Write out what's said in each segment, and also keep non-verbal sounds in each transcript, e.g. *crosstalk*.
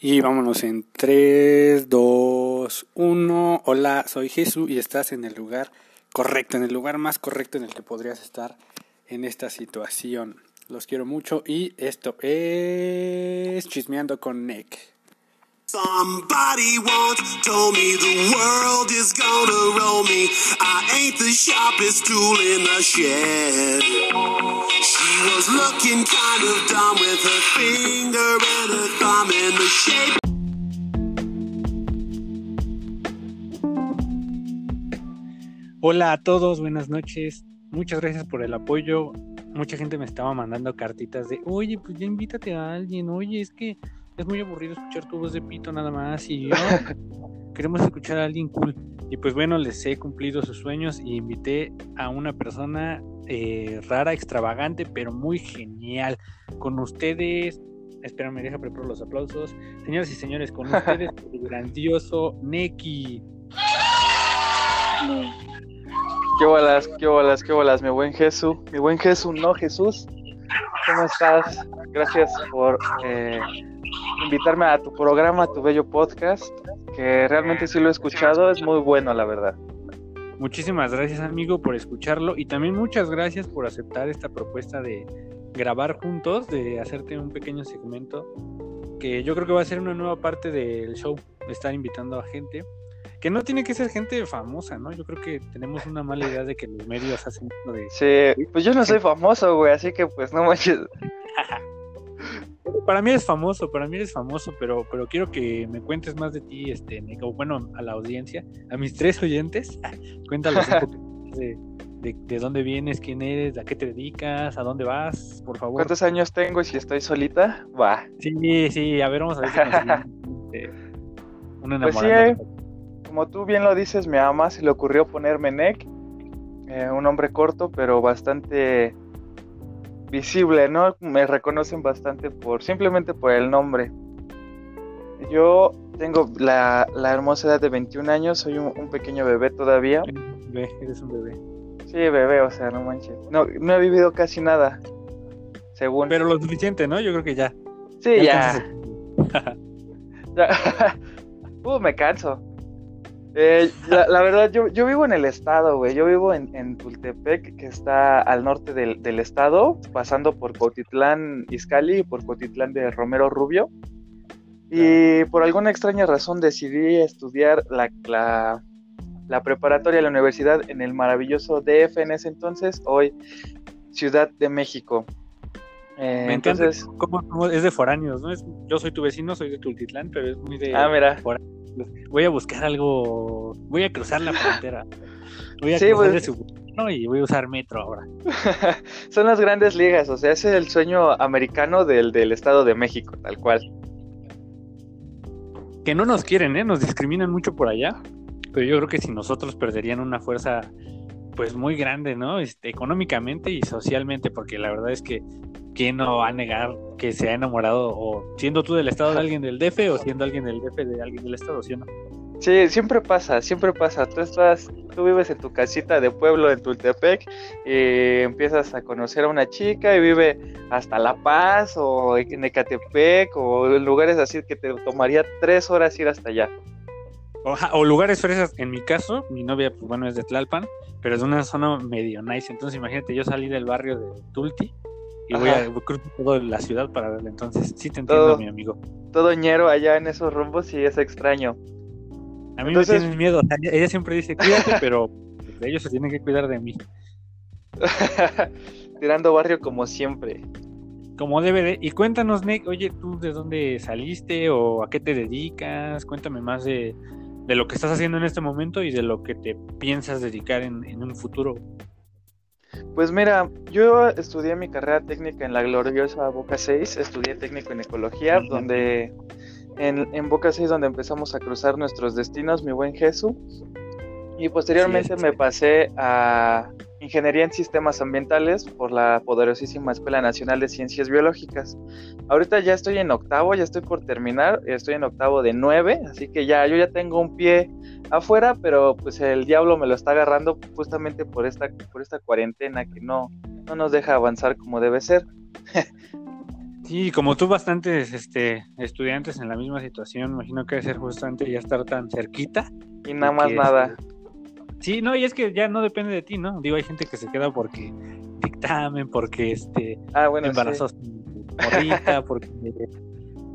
Y vámonos en 3, 2, 1. Hola, soy Jesús y estás en el lugar correcto, en el lugar más correcto en el que podrías estar en esta situación. Los quiero mucho y esto es Chismeando con Nick. Somebody once told me the world is gonna roll me. I ain't the sharpest tool in the shed. She was looking kind of dumb with her finger and her thumb in the shape. Hola a todos, buenas noches. Muchas gracias por el apoyo. Mucha gente me estaba mandando cartitas de, oye, pues ya invítate a alguien, oye, es que es muy aburrido escuchar tu voz de pito nada más y yo *laughs* queremos escuchar a alguien cool. Y pues bueno, les he cumplido sus sueños y invité a una persona eh, rara, extravagante, pero muy genial. Con ustedes, espérame, deja preparar los aplausos. Señoras y señores, con ustedes *laughs* el grandioso Neki. Qué bolas, qué bolas, qué bolas, mi buen Jesús. Mi buen Jesús, no Jesús. ¿Cómo estás? Gracias por eh, invitarme a tu programa, a tu bello podcast, que realmente sí lo he escuchado, es muy bueno, la verdad. Muchísimas gracias, amigo, por escucharlo y también muchas gracias por aceptar esta propuesta de grabar juntos, de hacerte un pequeño segmento que yo creo que va a ser una nueva parte del show, estar invitando a gente que no tiene que ser gente famosa, ¿no? Yo creo que tenemos una mala idea de que los medios hacen de... Sí, pues yo no soy famoso, güey, así que pues no manches. para mí eres famoso, para mí eres famoso, pero, pero quiero que me cuentes más de ti, este, bueno, a la audiencia, a mis tres oyentes, *laughs* cuéntales un poco de, de, dónde vienes, quién eres, a qué te dedicas, a dónde vas, por favor. ¿Cuántos años tengo y si estoy solita? Va. Sí, sí, a ver, vamos a ver si nos *laughs* una pues sí, eh, como tú bien lo dices, mi mamá se le ocurrió ponerme Nick, eh, un hombre corto, pero bastante visible, ¿no? Me reconocen bastante por simplemente por el nombre. Yo tengo la, hermosa edad de 21 años, soy un, pequeño bebé todavía. Bebé, eres un bebé. Sí, bebé, o sea, no manches. No, no he vivido casi nada, según. Pero lo suficiente, ¿no? Yo creo que ya. Sí, ya. ya. *laughs* *laughs* *laughs* uh, me canso. Eh, la, verdad, yo, yo, vivo en el estado, güey. Yo vivo en, en, Tultepec, que está al norte del, del, estado, pasando por Cotitlán Izcalli y por Cotitlán de Romero Rubio. Y por alguna extraña razón decidí estudiar la, la, la preparatoria de la universidad en el maravilloso DF en ese entonces, hoy Ciudad de México. Eh, Me encanta. Entonces, ¿cómo, es de foráneos, ¿no? Es, yo soy tu vecino, soy de Tultitlán, pero es muy de. Ah, mira voy a buscar algo, voy a cruzar la frontera. Voy a cruzar pues. de su y voy a usar metro ahora. *laughs* Son las grandes ligas, o sea, ese es el sueño americano del, del Estado de México, tal cual. Que no nos quieren, ¿eh? Nos discriminan mucho por allá, pero yo creo que si nosotros perderían una fuerza pues muy grande, ¿no? Este, económicamente y socialmente, porque la verdad es que ¿quién no va a negar que se ha enamorado o siendo tú del estado de alguien del DF o siendo alguien del DF de alguien del estado, ¿sí o no? Sí, siempre pasa, siempre pasa. Tú estás, tú vives en tu casita de pueblo en Tultepec y empiezas a conocer a una chica y vive hasta La Paz o en Ecatepec o lugares así que te tomaría tres horas ir hasta allá. O, lugares fresas, en mi caso, mi novia, pues bueno, es de Tlalpan, pero es una zona medio nice. Entonces, imagínate, yo salí del barrio de Tulti y voy a cruzar toda la ciudad para verla. Entonces, sí te entiendo, mi amigo. Todo ñero allá en esos rumbos y es extraño. A mí me tienen miedo. ella siempre dice, cuídate, *laughs* pero ellos se tienen que cuidar de mí. *laughs* Tirando barrio como siempre. Como debe de. Y cuéntanos, Nick, oye, ¿tú de dónde saliste o a qué te dedicas? Cuéntame más de, de lo que estás haciendo en este momento y de lo que te piensas dedicar en, en un futuro. Pues mira, yo estudié mi carrera técnica en la gloriosa Boca 6, estudié técnico en ecología, donde en, en, Boca 6 donde empezamos a cruzar nuestros destinos, mi buen Jesús. Y posteriormente me pasé a Ingeniería en Sistemas Ambientales por la poderosísima Escuela Nacional de Ciencias Biológicas. Ahorita ya estoy en octavo, ya estoy por terminar, estoy en octavo de nueve, así que ya yo ya tengo un pie afuera, pero pues el diablo me lo está agarrando justamente por esta, por esta cuarentena que no, no nos deja avanzar como debe ser. Sí, como tú, bastantes este, estudiantes en la misma situación, imagino que debe ser justamente ya estar tan cerquita. Y nada más nada. Este, sí, no, y es que ya no depende de ti, ¿no? Digo, hay gente que se queda porque dictamen, porque este ah, bueno, embarazos *laughs* porque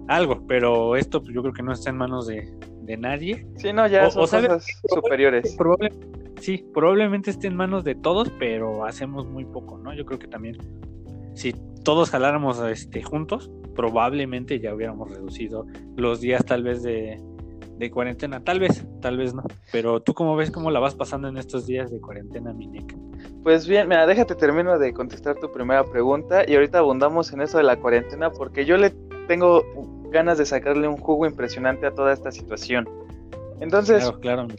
algo, pero esto pues, yo creo que no está en manos de, nadie. Sí, no, ya son cosas superiores. sí, probablemente esté en manos de todos, pero hacemos muy poco, ¿no? Yo creo que también si todos jaláramos este, juntos, probablemente ya hubiéramos reducido los días tal vez de, de cuarentena. Tal vez, tal vez no. Pero tú cómo ves cómo la vas pasando en estos días de cuarentena, Minek. Pues bien, mira, déjate termino de contestar tu primera pregunta y ahorita abundamos en eso de la cuarentena porque yo le tengo ganas de sacarle un jugo impresionante a toda esta situación. Entonces,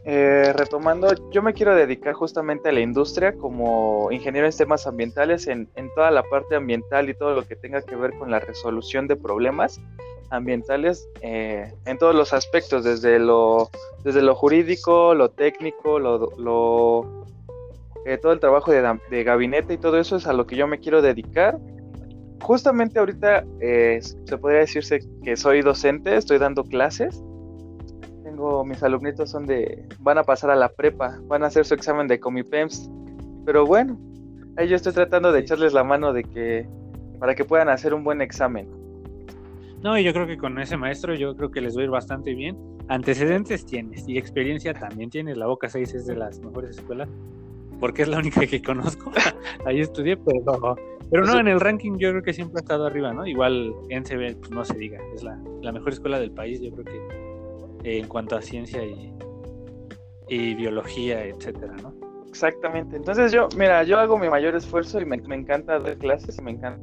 eh, retomando, yo me quiero dedicar justamente a la industria como ingeniero en temas ambientales, en, en, toda la parte ambiental y todo lo que tenga que ver con la resolución de problemas ambientales eh, en todos los aspectos, desde lo, desde lo jurídico, lo técnico, lo, eh, todo el trabajo de, gabinete y todo eso es a lo que yo me quiero dedicar. Justamente ahorita eh, se podría decirse que soy docente, estoy dando clases. Tengo mis alumnitos son de van a pasar a la prepa, van a hacer su examen de Comipems. Pero bueno, ahí yo estoy tratando de echarles la mano de que para que puedan hacer un buen examen. No, y yo creo que con ese maestro yo creo que les va a ir bastante bien. Antecedentes tienes y experiencia también tienes. La Boca 6 es de las mejores escuelas porque es la única que conozco. *laughs* Ahí estudié, pero, pero no, en el ranking yo creo que siempre ha estado arriba, ¿no? Igual NCB, pues no se diga, es la, mejor escuela del país, yo creo que en cuanto a ciencia y, y biología, etcétera, ¿no? Exactamente. Entonces yo, mira, yo hago mi mayor esfuerzo y me, me encanta dar clases y me encanta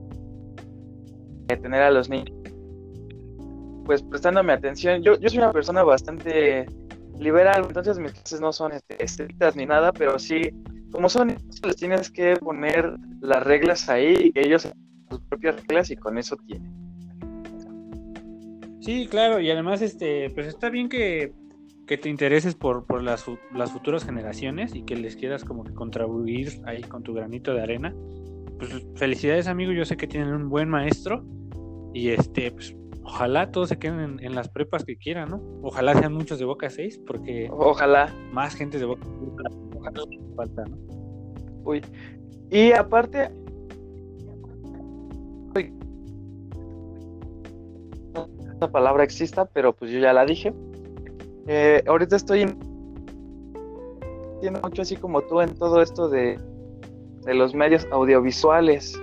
tener a los niños pues prestándome atención. Yo, yo soy una persona bastante liberal, entonces mis clases no son este, estrictas ni nada, pero sí, como son, les tienes que poner las reglas ahí y que ellos sus propias reglas y con eso tienen. Sí, claro, y además, este, pues está bien que, que te intereses por, por las, las, futuras generaciones y que les quieras como que contribuir ahí con tu granito de arena. Pues felicidades, amigo, yo sé que tienen un buen maestro y este, pues ojalá todos se queden en, las prepas que quieran, ¿no? Ojalá sean muchos de Boca 6, porque ojalá más gente de Boca 6 ojalá falta, ¿no? Uy. Y aparte esta palabra exista, pero pues yo ya la dije. Eh, ahorita estoy tiene mucho así como tú en todo esto de, de los medios audiovisuales.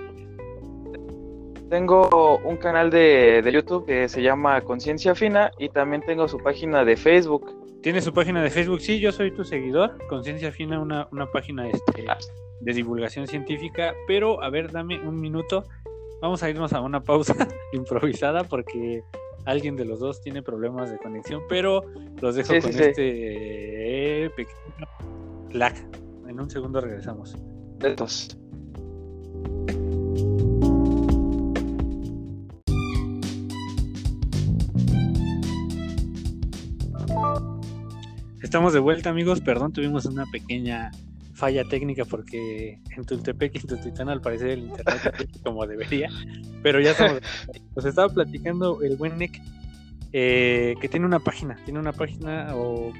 Tengo un canal de, YouTube que se llama Conciencia Fina y también tengo su página de Facebook. ¿Tiene su página de Facebook? Sí, yo soy tu seguidor. Conciencia Fina, una, una página este, ah. de divulgación científica. Pero, a ver, dame un minuto. Vamos a irnos a una pausa *laughs* improvisada porque alguien de los dos tiene problemas de conexión. Pero los dejo con este pequeño lag. En un segundo regresamos. Betos. Estamos de vuelta, amigos. Perdón, tuvimos una pequeña falla técnica porque en Tultepec y Tultitán al parecer el internet *laughs* como debería. Pero ya estamos. Nos estaba platicando el buen Nick eh, que tiene una página. Tiene una página o.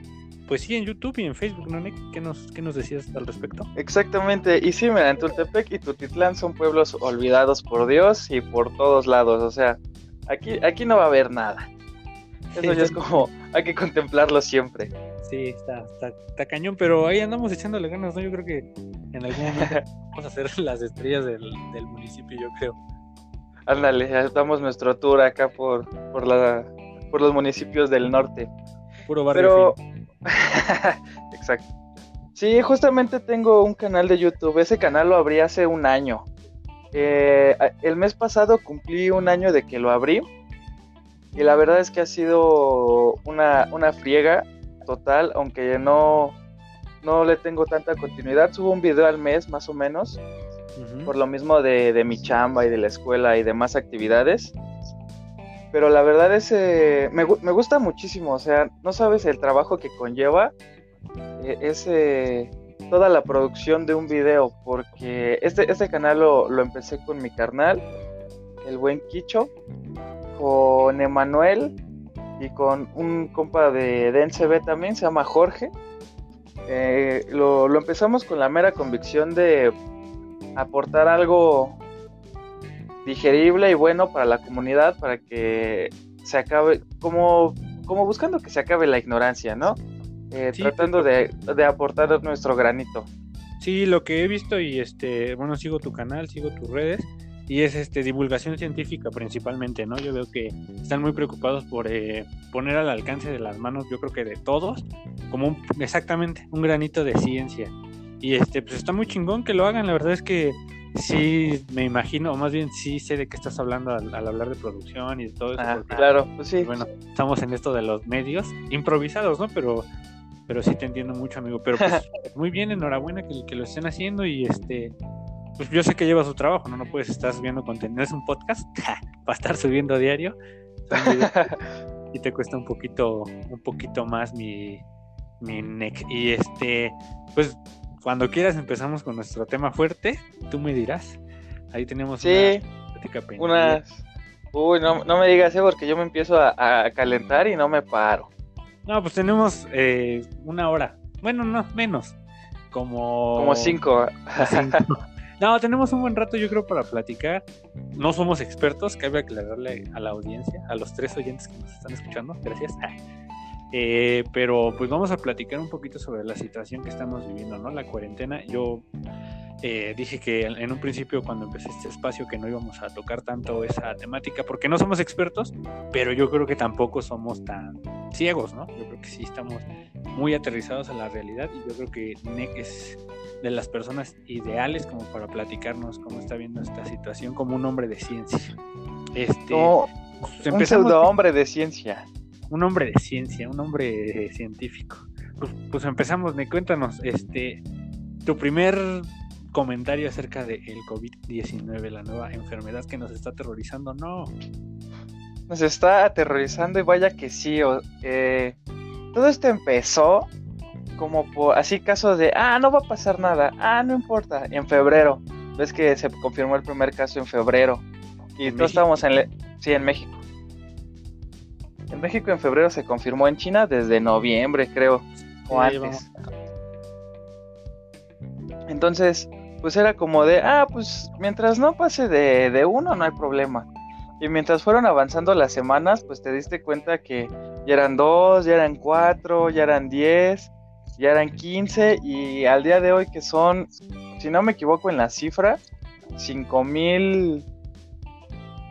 Pues sí, en YouTube y en Facebook, ¿no, Nick? ¿Qué nos, qué nos decías al respecto? Exactamente, y sí, mira, en Tultepec y Tultitlán son pueblos olvidados por Dios y por todos lados, o sea, aquí, aquí no va a haber nada. Eso ya es como, hay que contemplarlo siempre. Sí, está, está, cañón, pero ahí andamos echándole ganas, ¿no? Yo creo que en algún momento *laughs* vamos a ser las estrellas del, municipio, yo creo. Ándale, damos nuestro tour acá por, por, la, por los municipios del norte. Puro barrio. Pero... *laughs* Exacto. Sí, justamente tengo un canal de YouTube. Ese canal lo abrí hace un año. Eh, el mes pasado cumplí un año de que lo abrí. Y la verdad es que ha sido una, una friega total, aunque no, no le tengo tanta continuidad. Subo un video al mes más o menos, por lo mismo de, mi chamba y de la escuela y demás actividades. Pero la verdad es, eh, me, me, gusta muchísimo, o sea, no sabes el trabajo que conlleva eh, ese, toda la producción de un video, porque este, este canal lo, lo empecé con mi carnal el buen Quicho, con Emanuel y con un compa de DNCB también, se llama Jorge. Eh, lo, lo, empezamos con la mera convicción de aportar algo digerible y bueno para la comunidad, para que se acabe, como, como buscando que se acabe la ignorancia, ¿no? Eh, tratando de, de, aportar nuestro granito. Sí, lo que he visto y este, bueno, sigo tu canal, sigo tus redes y es este divulgación científica principalmente, ¿no? Yo veo que están muy preocupados por eh, poner al alcance de las manos, yo creo que de todos, como un, exactamente un granito de ciencia. Y este, pues está muy chingón que lo hagan, la verdad es que sí me imagino, o más bien sí sé de qué estás hablando al, hablar de producción y de todo eso. Ah, claro, pues sí. Bueno, estamos en esto de los medios, improvisados, ¿no? Pero pero sí te entiendo mucho, amigo. Pero pues *laughs* muy bien, enhorabuena que, que lo estén haciendo y este pues yo sé que lleva su trabajo, ¿no? No puedes estar subiendo contenido, es un podcast *laughs* para estar subiendo a diario. *laughs* y te cuesta un poquito, un poquito más mi, mi neck. Y este, pues cuando quieras empezamos con nuestro tema fuerte, tú me dirás. Ahí tenemos sí, una unas... Uy, no, no, me digas eso porque yo me empiezo a, calentar y no me paro. No, pues tenemos eh, una hora. Bueno, no, menos. Como... Como cinco. *laughs* No, tenemos un buen rato, yo creo, para platicar. No somos expertos, cabe aclararle a la audiencia, a los tres oyentes que nos están escuchando. Gracias. Eh, pero pues vamos a platicar un poquito sobre la situación que estamos viviendo, ¿no? La cuarentena. Yo eh, dije que en un principio cuando empecé este espacio que no íbamos a tocar tanto esa temática porque no somos expertos, pero yo creo que tampoco somos tan ciegos, ¿no? Yo creo que sí estamos muy aterrizados a la realidad y yo creo que NEC es de las personas ideales como para platicarnos cómo está viendo esta situación como un hombre de ciencia. Este, pues, un pseudo hombre de ciencia. Un hombre de ciencia, un hombre científico. Pues, pues empezamos, me cuéntanos, este, tu primer comentario acerca del el COVID-19, la nueva enfermedad que nos está aterrorizando, no. Nos está aterrorizando y vaya que sí. Eh, todo esto empezó como por así casos de, ah, no va a pasar nada, ah, no importa, en febrero. Ves que se confirmó el primer caso en febrero. Y todos estábamos en, sí, en México. En México en febrero se confirmó en China desde noviembre, creo, o antes. Entonces, pues era como de, ah, pues mientras no pase de, de, uno no hay problema. Y mientras fueron avanzando las semanas, pues te diste cuenta que ya eran dos, ya eran cuatro, ya eran diez, ya eran quince y al día de hoy que son, si no me equivoco en la cifra, cinco mil,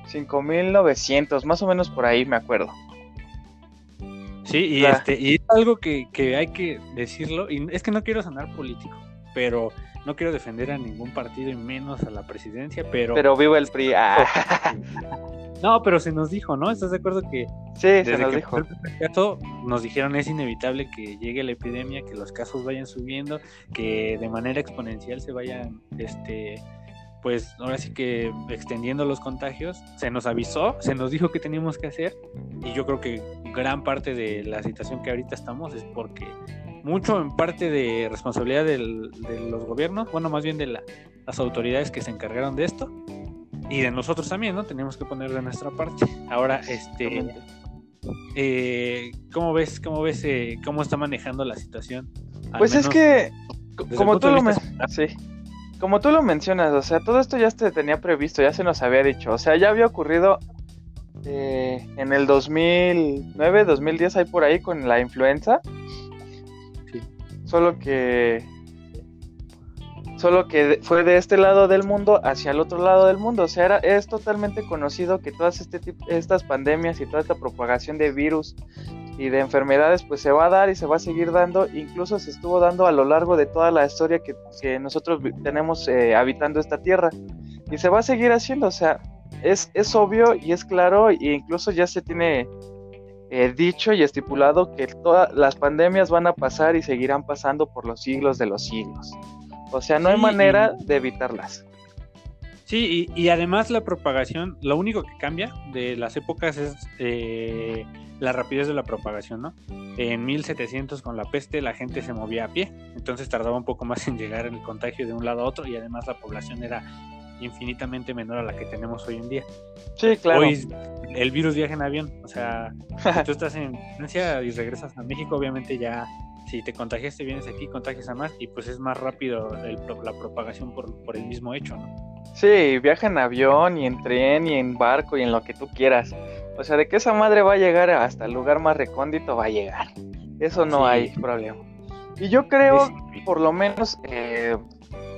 cinco mil novecientos, más o menos por ahí me acuerdo. Sí, y, este, y es algo que, que hay que decirlo, y es que no quiero sonar político, pero no quiero defender a ningún partido y menos a la presidencia, pero... Pero vivo el PRI. Ah. *laughs* No, pero se nos dijo, ¿no? ¿Estás de acuerdo que... Sí, se nos dijo. caso, nos dijeron es inevitable que llegue la epidemia, que los casos vayan subiendo, que de manera exponencial se vayan, este, pues ahora sí que extendiendo los contagios. Se nos avisó, se nos dijo que teníamos que hacer y yo creo que gran parte de la situación que ahorita estamos es porque mucho en parte de responsabilidad de los gobiernos, bueno, más bien de las autoridades que se encargaron de esto y de nosotros también, ¿no? Tenemos que poner de nuestra parte. Ahora, este, eh, ¿cómo ves, cómo ves, eh, cómo está manejando la situación? pues es que, como tú lo sí. Como tú lo mencionas, o sea, todo esto ya se tenía previsto, ya se nos había dicho, o sea, ya había ocurrido eh, en el 2009, 2010, ahí por ahí con la influenza, Solo que solo que fue de este lado del mundo hacia el otro lado del mundo. O sea, era, es totalmente conocido que todas este estas pandemias y toda esta propagación de virus y de enfermedades pues se va a dar y se va a seguir dando. Incluso se estuvo dando a lo largo de toda la historia que, que nosotros tenemos eh, habitando esta tierra. Y se va a seguir haciendo. O sea, es, es obvio y es claro e incluso ya se tiene He dicho y estipulado que todas las pandemias van a pasar y seguirán pasando por los siglos de los siglos. O sea, no hay manera de evitarlas. Sí, y, además la propagación, lo único que cambia de las épocas es eh, la rapidez de la propagación, ¿no? En 1700 con la peste la gente se movía a pie, entonces tardaba un poco más en llegar el contagio de un lado a otro y además la población era infinitamente menor a la que tenemos hoy en día. Sí, claro. Hoy el virus viaja en avión, o sea, si tú *laughs* estás en Francia y regresas a México, obviamente ya si te contagiaste, vienes aquí, contagias a más y pues es más rápido la propagación por, por, el mismo hecho, ¿no? Sí, viaja en avión y en tren y en barco y en lo que tú quieras. O sea, de que esa madre va a llegar hasta el lugar más recóndito, va a llegar. Eso no hay problema. Y yo creo, por lo menos, eh,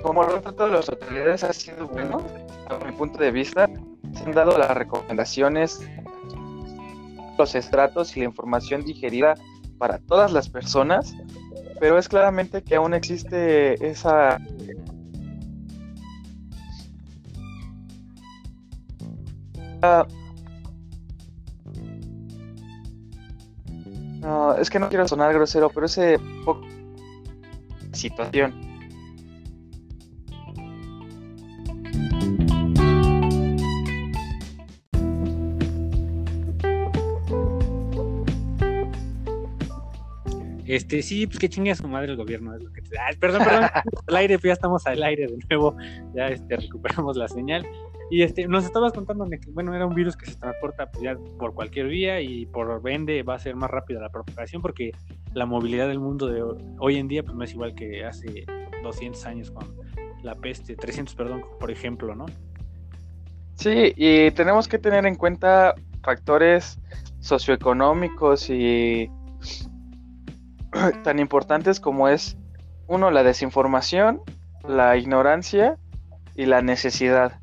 como el retrato de las autoridades ha sido bueno, a mi punto de vista, se han dado las recomendaciones, los estratos y la información digerida para todas las personas, pero es claramente que aún existe esa no, es que no quiero sonar grosero, pero ese situación Este, sí, pues que chingue a su madre el gobierno, es lo que te... perdón, perdón, *laughs* al aire, pues ya estamos al aire de nuevo, ya este, recuperamos la señal. Y este, nos estabas contando que, bueno, era un virus que se transporta pues, ya por cualquier vía y por vende va a ser más rápida la propagación porque la movilidad del mundo de hoy en día pues no es igual que hace 200 años con la peste, 300, perdón, por ejemplo, ¿no? Sí, y tenemos que tener en cuenta factores socioeconómicos y *clears throat* tan importantes como es, uno, la desinformación, la ignorancia y la necesidad.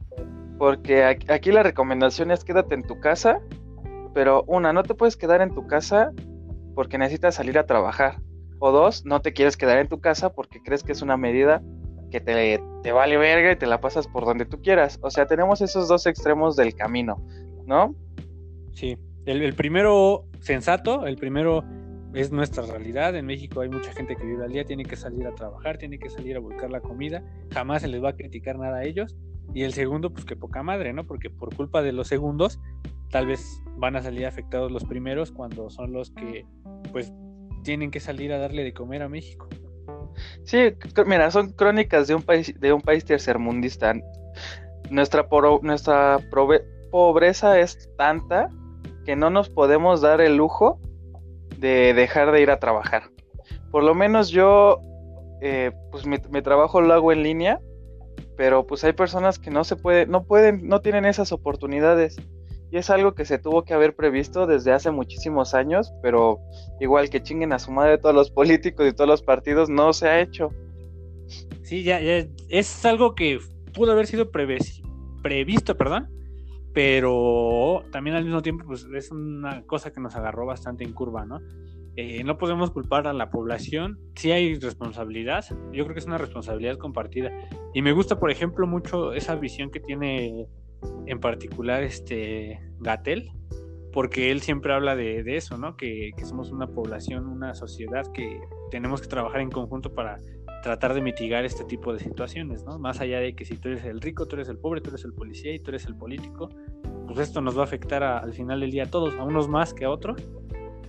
Porque aquí la recomendación es quédate en tu casa, pero una, no te puedes quedar en tu casa porque necesitas salir a trabajar. O dos, no te quieres quedar en tu casa porque crees que es una medida que te, te vale verga y te la pasas por donde tú quieras. O sea, tenemos esos dos extremos del camino, ¿no? Sí, el, el primero sensato, el primero es nuestra realidad. En México hay mucha gente que vive al día, tiene que salir a trabajar, tiene que salir a buscar la comida, jamás se les va a criticar nada a ellos. Y el segundo, pues que poca madre, ¿no? Porque por culpa de los segundos, tal vez van a salir afectados los primeros cuando son los que, pues, tienen que salir a darle de comer a México. Sí, mira, son crónicas de un país, de un país tercermundista. Nuestra, nuestra pobreza es tanta que no nos podemos dar el lujo de dejar de ir a trabajar. Por lo menos yo, eh, pues mi, trabajo lo hago en línea, pero pues hay personas que no se puede, no pueden, no tienen esas oportunidades. Y es algo que se tuvo que haber previsto desde hace muchísimos años, pero igual que chinguen a su madre todos los políticos y todos los partidos, no se ha hecho. Sí, ya, ya es algo que pudo haber sido previsto, perdón, pero también al mismo tiempo pues es una cosa que nos agarró bastante en curva, ¿no? Eh, no podemos culpar a la población, sí hay responsabilidad, yo creo que es una responsabilidad compartida. Y me gusta, por ejemplo, mucho esa visión que tiene en particular este Gatel, porque él siempre habla de, eso, ¿no? Que, que, somos una población, una sociedad que tenemos que trabajar en conjunto para tratar de mitigar este tipo de situaciones, ¿no? Más allá de que si tú eres el rico, tú eres el pobre, tú eres el policía y tú eres el político, pues esto nos va a afectar al final del día a todos, a unos más que a otros,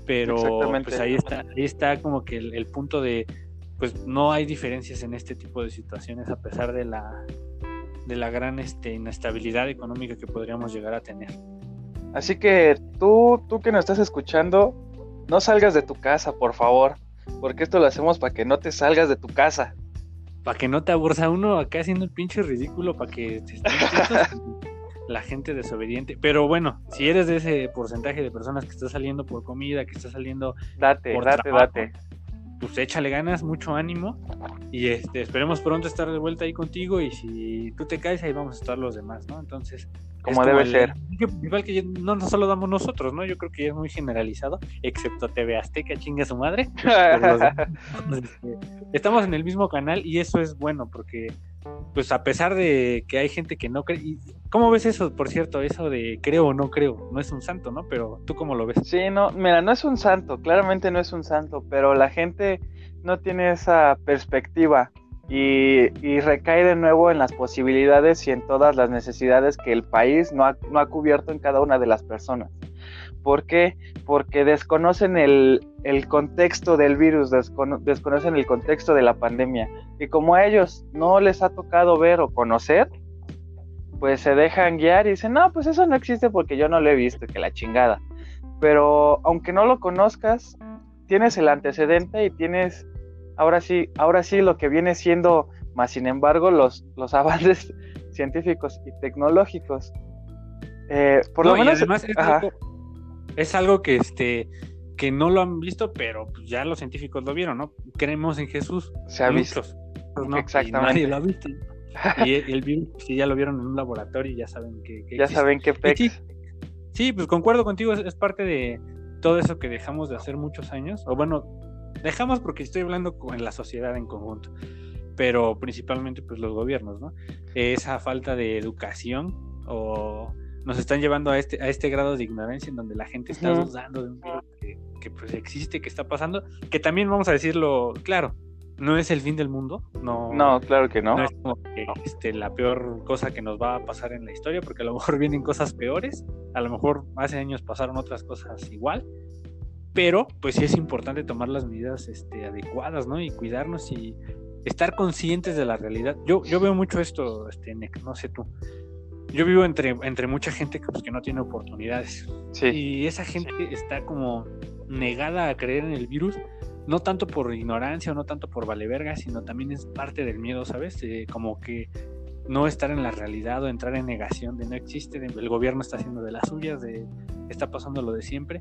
pero pues ahí está, ahí está como que el, punto de, pues no hay diferencias en este tipo de situaciones a pesar de la, de la gran este, inestabilidad económica que podríamos llegar a tener. Así que tú, tú que nos estás escuchando, no salgas de tu casa, por favor porque esto lo hacemos para que no te salgas de tu casa. Para que no te abursa uno acá haciendo el pinche ridículo, para que te *laughs* la gente desobediente. Pero bueno, si eres de ese porcentaje de personas que está saliendo por comida, que está saliendo date, por date, date pues échale ganas, mucho ánimo y este, esperemos pronto estar de vuelta ahí contigo y si tú te caes ahí vamos a estar los demás, ¿no? Entonces, como debe ser. Igual que no, no solo damos nosotros, ¿no? Yo creo que ya es muy generalizado, excepto TV Azteca, chinga su madre. *laughs* Este, estamos en el mismo canal y eso es bueno porque pues a pesar de que hay gente que no cree, ¿cómo ves eso, por cierto, eso de creo o no creo? No es un santo, ¿no? Pero tú cómo lo ves? Sí, no, mira, no es un santo, claramente no es un santo, pero la gente no tiene esa perspectiva y, recae de nuevo en las posibilidades y en todas las necesidades que el país no ha, no ha cubierto en cada una de las personas. ¿Por qué? Porque desconocen el, contexto del virus, desconocen el contexto de la pandemia. Y como a ellos no les ha tocado ver o conocer, pues se dejan guiar y dicen, no, pues eso no existe porque yo no lo he visto, que la chingada. Pero aunque no lo conozcas, tienes el antecedente y tienes, ahora sí, ahora sí lo que viene siendo, más sin embargo, los, los *laughs* avances científicos y tecnológicos. Eh, por lo menos... además es algo, que este que no lo han visto, pero pues, ya los científicos lo vieron, ¿no? Creemos en Jesús. Se ha visto. Pues, Exactamente. nadie lo ha visto. *laughs* y el, virus, si ya lo vieron en un laboratorio, ya saben que. ya saben qué pex. Sí, pues concuerdo contigo, es, parte de todo eso que dejamos de hacer muchos años. O bueno, dejamos porque estoy hablando con la sociedad en conjunto, pero principalmente pues los gobiernos, ¿no? Esa falta de educación o nos están llevando a este, a este grado de ignorancia en donde la gente está dudando de un virus que, que, pues existe, que está pasando, que también vamos a decirlo claro, no es el fin del mundo, no, no claro que no. No es como que este, la peor cosa que nos va a pasar en la historia, porque a lo mejor vienen cosas peores, a lo mejor hace años pasaron otras cosas igual, pero pues sí es importante tomar las medidas este, adecuadas, ¿no? Y cuidarnos y estar conscientes de la realidad. Yo, yo veo mucho esto, este, no sé tú. Yo vivo entre, entre mucha gente que, pues, que no tiene oportunidades. Y esa gente está como negada a creer en el virus no tanto por ignorancia o no tanto por vale verga, sino también es parte del miedo, ¿sabes? como que no estar en la realidad o entrar en negación de no existe, el gobierno está haciendo de las suyas, de está pasando lo de siempre.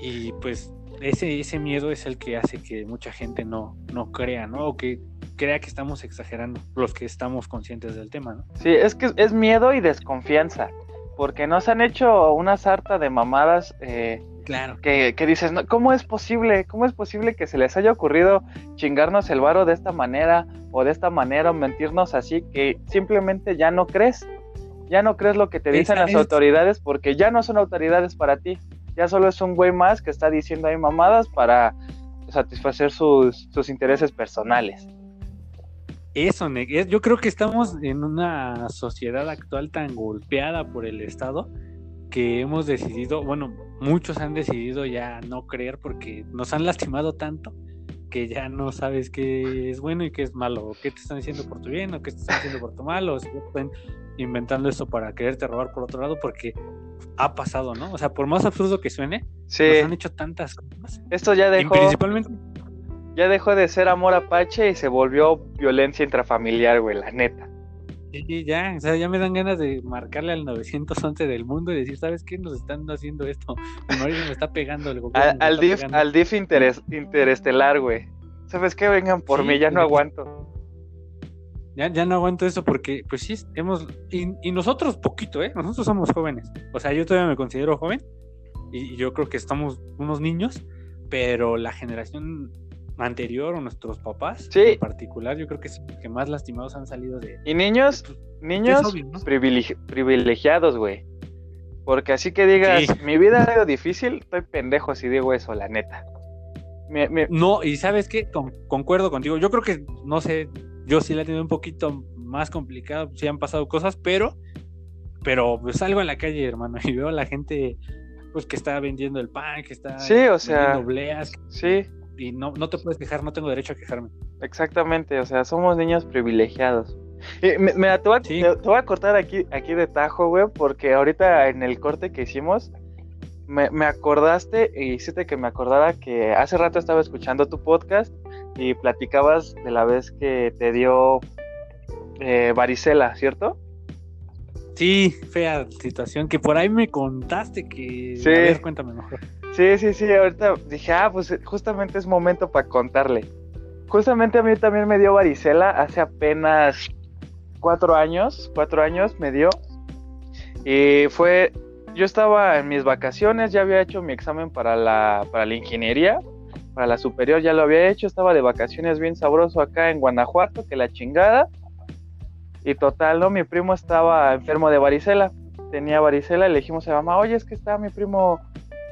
Y pues ese, ese miedo es el que hace que mucha gente no, no crea, ¿no? O que crea que estamos exagerando, los que estamos conscientes del tema, ¿no? Sí, es que es miedo y desconfianza, porque nos han hecho una sarta de mamadas eh, Claro. Que, dices, ¿cómo es posible? ¿Cómo es posible que se les haya ocurrido chingarnos el varo de esta manera o de esta manera o mentirnos así que simplemente ya no crees? Ya no crees lo que te dicen las autoridades porque ya no son autoridades para ti. Ya solo es un güey más que está diciendo ahí mamadas para satisfacer sus, sus intereses personales. Eso, yo creo que estamos en una sociedad actual tan golpeada por el Estado que hemos decidido, bueno, muchos han decidido ya no creer porque nos han lastimado tanto que ya no sabes qué es bueno y qué es malo, o qué te están diciendo por tu bien, o qué te están diciendo por tu mal, o si están inventando esto para quererte robar por otro lado, porque ha pasado, ¿no? O sea, por más absurdo que suene, nos han hecho tantas cosas. Esto ya dejó. principalmente. Ya dejó de ser amor apache y se volvió violencia intrafamiliar, güey, la neta. Sí, ya, o sea, ya me dan ganas de marcarle al 911 del mundo y decir, ¿sabes qué? Nos están haciendo esto. *laughs* me está pegando el gobierno. Al, DIF, al DIF interestelar, güey. ¿Sabes qué? Vengan por mí, ya no aguanto. Ya, ya no aguanto eso porque, pues sí, hemos. Y, y, nosotros poquito, ¿eh? Nosotros somos jóvenes. O sea, yo todavía me considero joven y yo creo que estamos unos niños, pero la generación anterior o nuestros papás en particular, yo creo que es que más lastimados han salido de... Y niños, pues, niños privilegiados, güey. Porque así que digas, mi vida ha sido difícil, estoy pendejo si digo eso, la neta. No, y sabes qué, concuerdo contigo, yo creo que, no sé, yo sí la he tenido un poquito más complicado, sí han pasado cosas, pero, pero pues salgo a la calle, hermano, *laughs* y veo a la gente pues que está vendiendo el pan, que está sí, o sea, Sí, y no, no te puedes quejar, no tengo derecho a quejarme. Exactamente, o sea, somos niños privilegiados. me, te, voy a, cortar aquí, aquí de tajo, güey, porque ahorita en el corte que hicimos, me, me, acordaste y hiciste que me acordara que hace rato estaba escuchando tu podcast y platicabas de la vez que te dio eh, varicela, ¿cierto? Sí, fea situación, que por ahí me contaste que... Sí. A ver, cuéntame mejor. Sí, sí, sí, ahorita dije, ah, pues justamente es momento para contarle. Justamente a mí también me dio varicela hace apenas cuatro años, cuatro años me dio. Y fue, yo estaba en mis vacaciones, ya había hecho mi examen para la, para la ingeniería, para la superior ya lo había hecho, estaba de vacaciones bien sabroso acá en Guanajuato, que la chingada. Y total, ¿no? Mi primo estaba enfermo de varicela, tenía varicela, y le dijimos a mamá, oye, es que está mi primo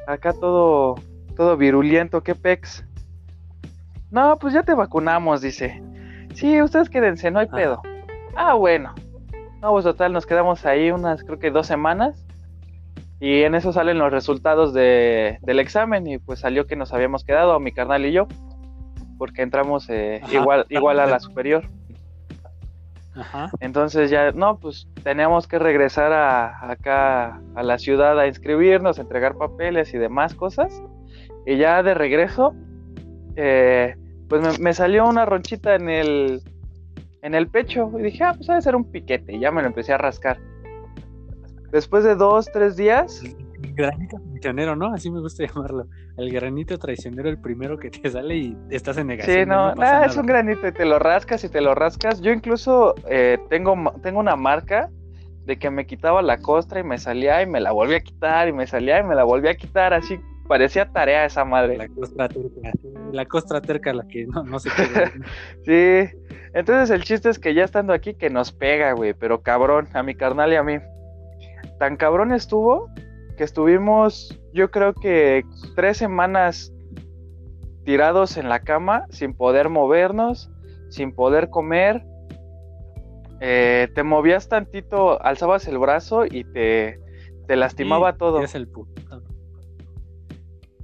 acá todo, todo virulento, ¿qué pex? No, pues ya te vacunamos, dice. Sí, ustedes quédense, no hay pedo. Ah, bueno. No, pues total, nos quedamos ahí unas, creo que dos semanas. Y en eso salen los resultados de, del examen y pues salió que nos habíamos quedado, mi carnal y yo, porque entramos eh, igual, igual a la superior. Entonces ya, no, pues teníamos que regresar a, acá a la ciudad a inscribirnos, entregar papeles y demás cosas. Y ya de regreso, eh, pues me, salió una ronchita en el, en el pecho. Y dije, ah, pues debe ser un piquete. Y ya me lo empecé a rascar. Después de dos, tres días, granito traicionero, ¿no? Así me gusta *laughs* llamarlo. El granito traicionero, el primero que te sale y estás en negación. Sí, no, no, es un granito y te lo rascas y te lo rascas. Yo incluso eh, tengo, tengo una marca de que me quitaba la costra y me salía y me la volvía a quitar y me salía y me la volvía a quitar, así parecía tarea esa madre. La costra terca, la costra terca, la que no, no se quiere. *laughs* sí, entonces el chiste es que ya estando aquí que nos pega, güey, pero cabrón, a mi carnal y a mí. Tan cabrón estuvo que estuvimos, yo creo que tres semanas tirados en la cama, sin poder movernos, sin poder comer. Eh, te movías tantito, alzabas el brazo y te, te lastimaba todo. Es el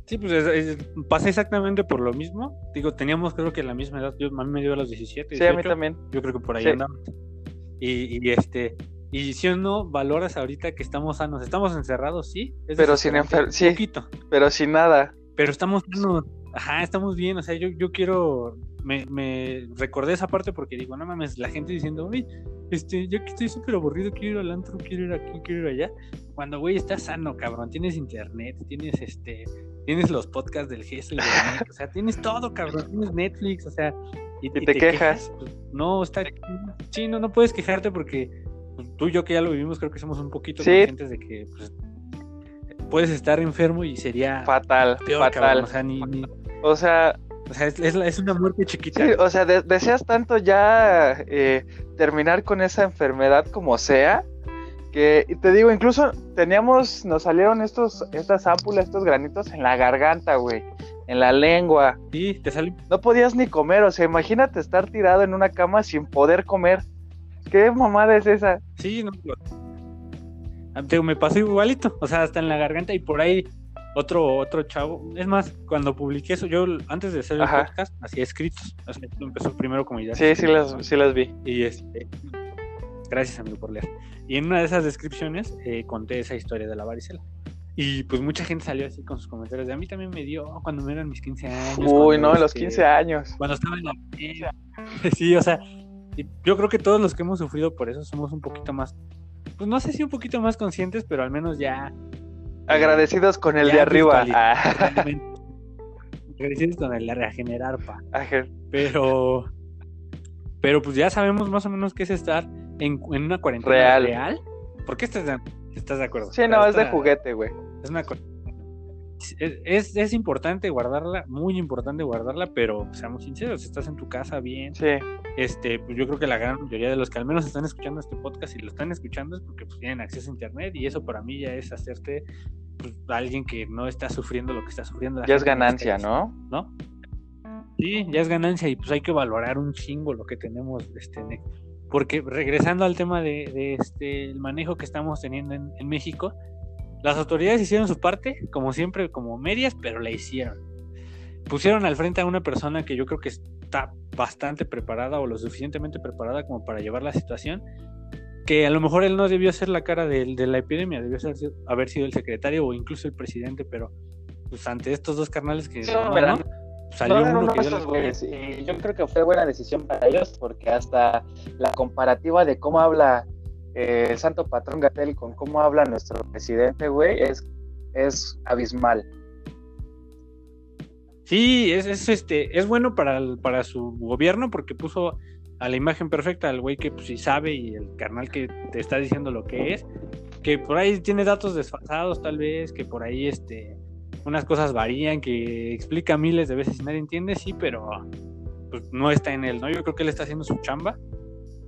Sí, pues pasa exactamente por lo mismo. Digo, teníamos creo que la misma edad. Yo, a mí me dio a los 17. sí, a mí también. Yo creo que por ahí andamos. Y, y, este, y si no, valoras ahorita que estamos sanos. Estamos encerrados, sí. pero sin enfermedad. Sí. Poquito. Pero sin nada. Pero estamos bien. Ajá, estamos bien. O sea, yo, yo quiero. Me, me recordé esa parte porque digo, no mames, la gente diciendo, uy, este, yo que estoy súper aburrido, quiero ir al antro, quiero ir aquí, quiero ir allá. Cuando, güey, estás sano, cabrón. Tienes internet, tienes este. Tienes los podcasts del GES, *laughs* o sea, tienes todo, cabrón. Tienes Netflix, o sea. Y, te, quejas. Pues, no, está. Sí, no, no puedes quejarte porque tú y yo que ya lo vivimos, creo que somos un poquito conscientes de que pues, puedes estar enfermo y sería fatal, fatal. o sea, ni, o sea, es, una muerte chiquita. Sí, o sea, deseas tanto ya eh, terminar con esa enfermedad como sea, que te digo, incluso teníamos, nos salieron estos, estas ámpulas, estos granitos en la garganta, güey, en la lengua. Sí, te salió. No podías ni comer, o sea, imagínate estar tirado en una cama sin poder comer. ¿Qué mamada es esa? Sí, no. Me pasó igualito, o sea, hasta en la garganta y por ahí otro otro chavo. Es más, cuando publiqué eso, yo antes de hacer el podcast hacía escritos. empezó primero como idea. Sí, sí las, sí las vi. Y este, gracias amigo por leer. Y en una de esas descripciones eh, conté esa historia de la varicela. Y pues mucha gente salió así con sus comentarios de a mí también me dio cuando me eran mis 15 años. Uy, no, los 15 este, años. Cuando estaba en la... *laughs* *laughs* Sí, o sea, yo creo que todos los que hemos sufrido por eso somos un poquito más, pues no sé si un poquito más conscientes, pero al menos ya... Agradecidos con el de arriba. Ah. *laughs* Agradecidos con el de regenerar, pa. Pero... Pero pues ya sabemos más o menos qué es estar en, una cuarentena real. real. ¿Por qué estás de, estás de acuerdo? Sí, no, es de juguete, güey. Es una es, es, importante guardarla, muy importante guardarla, pero seamos sinceros, estás en tu casa bien. Sí. Este, pues yo creo que la gran mayoría de los que al menos están escuchando este podcast y lo están escuchando es porque pues, tienen acceso a internet y eso para mí ya es hacerte pues, alguien que no está sufriendo lo que está sufriendo. ya es ganancia, ¿no? ¿No? Sí, ya es ganancia y pues hay que valorar un chingo lo que tenemos, este, porque regresando al tema de, este el manejo que estamos teniendo en, en México, las autoridades hicieron su parte, como siempre, como medias, pero la hicieron. Pusieron al frente a una persona que yo creo que está bastante preparada o lo suficientemente preparada como para llevar la situación. Que a lo mejor él no debió ser la cara de, la epidemia, debió ser, haber sido el secretario o incluso el presidente, pero pues ante estos dos carnales que salió uno que y yo creo que fue buena decisión para ellos porque hasta la comparativa de cómo habla eh, el santo patrón Gatel con cómo habla nuestro presidente, güey, es, es abismal. Sí, es, es, este, es bueno para, para su gobierno porque puso a la imagen perfecta al güey que pues, sí sabe y el carnal que te está diciendo lo que es, que por ahí tiene datos desfasados tal vez, que por ahí este, unas cosas varían, que explica miles de veces y nadie entiende, sí, pero pues, no está en él, ¿no? Yo creo que él está haciendo su chamba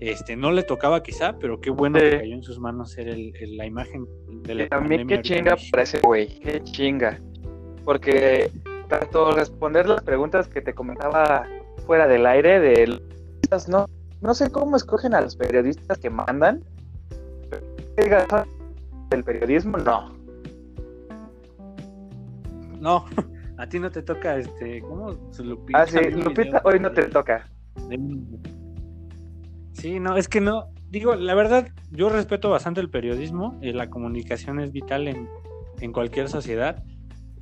este, no le tocaba quizá, pero qué bueno que cayó en sus manos ser el, la imagen de la También qué chinga para ese güey, qué chinga. Porque tanto responder las preguntas que te comentaba fuera del aire, de no, no sé cómo escogen a los periodistas que mandan. ¿El periodismo? No. No, *laughs* a ti no te toca, este, ¿cómo? Lupita, ah, sí, Lupita hoy no te toca. Sí, no, es que no, digo, la verdad, yo respeto bastante el periodismo y la comunicación es vital en, en cualquier sociedad.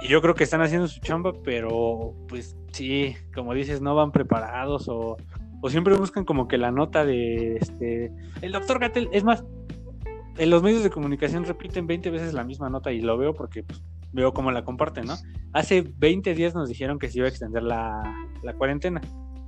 Y yo creo que están haciendo su chamba, pero pues sí, como dices, no van preparados o, o siempre buscan como que la nota de este. El doctor Gatel, es más, en los medios de comunicación repiten 20 veces la misma nota y lo veo porque pues, veo cómo la comparten, ¿no? Hace 20 días nos dijeron que se iba a extender la, la cuarentena.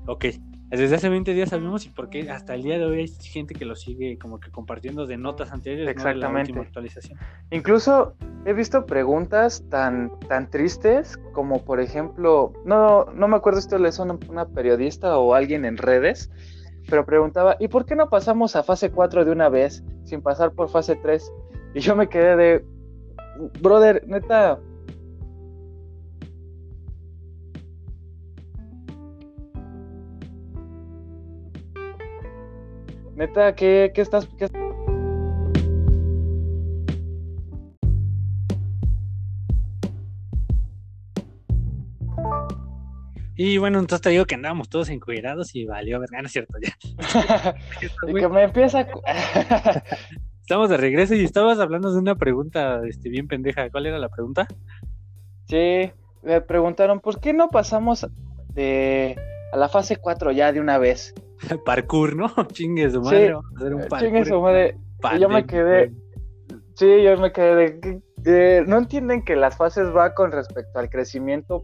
Ok, desde hace 20 días sabemos y por qué hasta el día de hoy hay gente que lo sigue como que compartiendo de notas anteriores Exactamente. ¿no? de la última actualización. Incluso he visto preguntas tan, tan tristes como por ejemplo, no, no me acuerdo si esto le es una, una periodista o alguien en redes, pero preguntaba, ¿y por qué no pasamos a fase 4 de una vez sin pasar por fase 3? Y yo me quedé de, brother, neta, Neta, ¿qué, qué estás...? Qué... Y bueno, entonces te digo que andábamos todos encuerados y valió verga, no es cierto ya. *laughs* y que me empieza... *laughs* Estamos de regreso y estabas hablando de una pregunta este, bien pendeja. ¿Cuál era la pregunta? Sí, me preguntaron, ¿por qué no pasamos de a la fase 4 ya de una vez? *laughs* parkour, ¿no? *laughs* Chingue su madre, Sí, vamos a hacer un Eh, parkour. Chingue su madre. Y yo me quedé, sí, yo me quedé de, no entienden que las fases va con respecto al crecimiento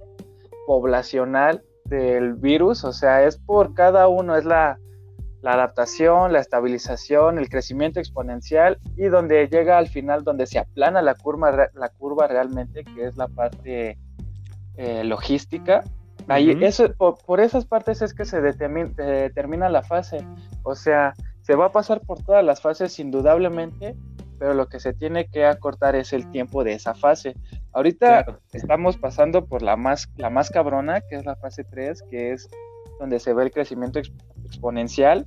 poblacional del virus, o sea, es por cada uno, es la, la adaptación, la estabilización, el crecimiento exponencial y donde llega al final, donde se aplana la curva, la curva realmente, que es la parte eh, logística. Ahí, Ujú. eso, por, por esas partes es que se determina, determina la fase. O sea, se va a pasar por todas las fases indudablemente, pero lo que se tiene que acortar es el tiempo de esa fase. Ahorita Claro. estamos pasando por la más, la más cabrona, que es la fase 3, que es donde se ve el crecimiento ex- exponencial.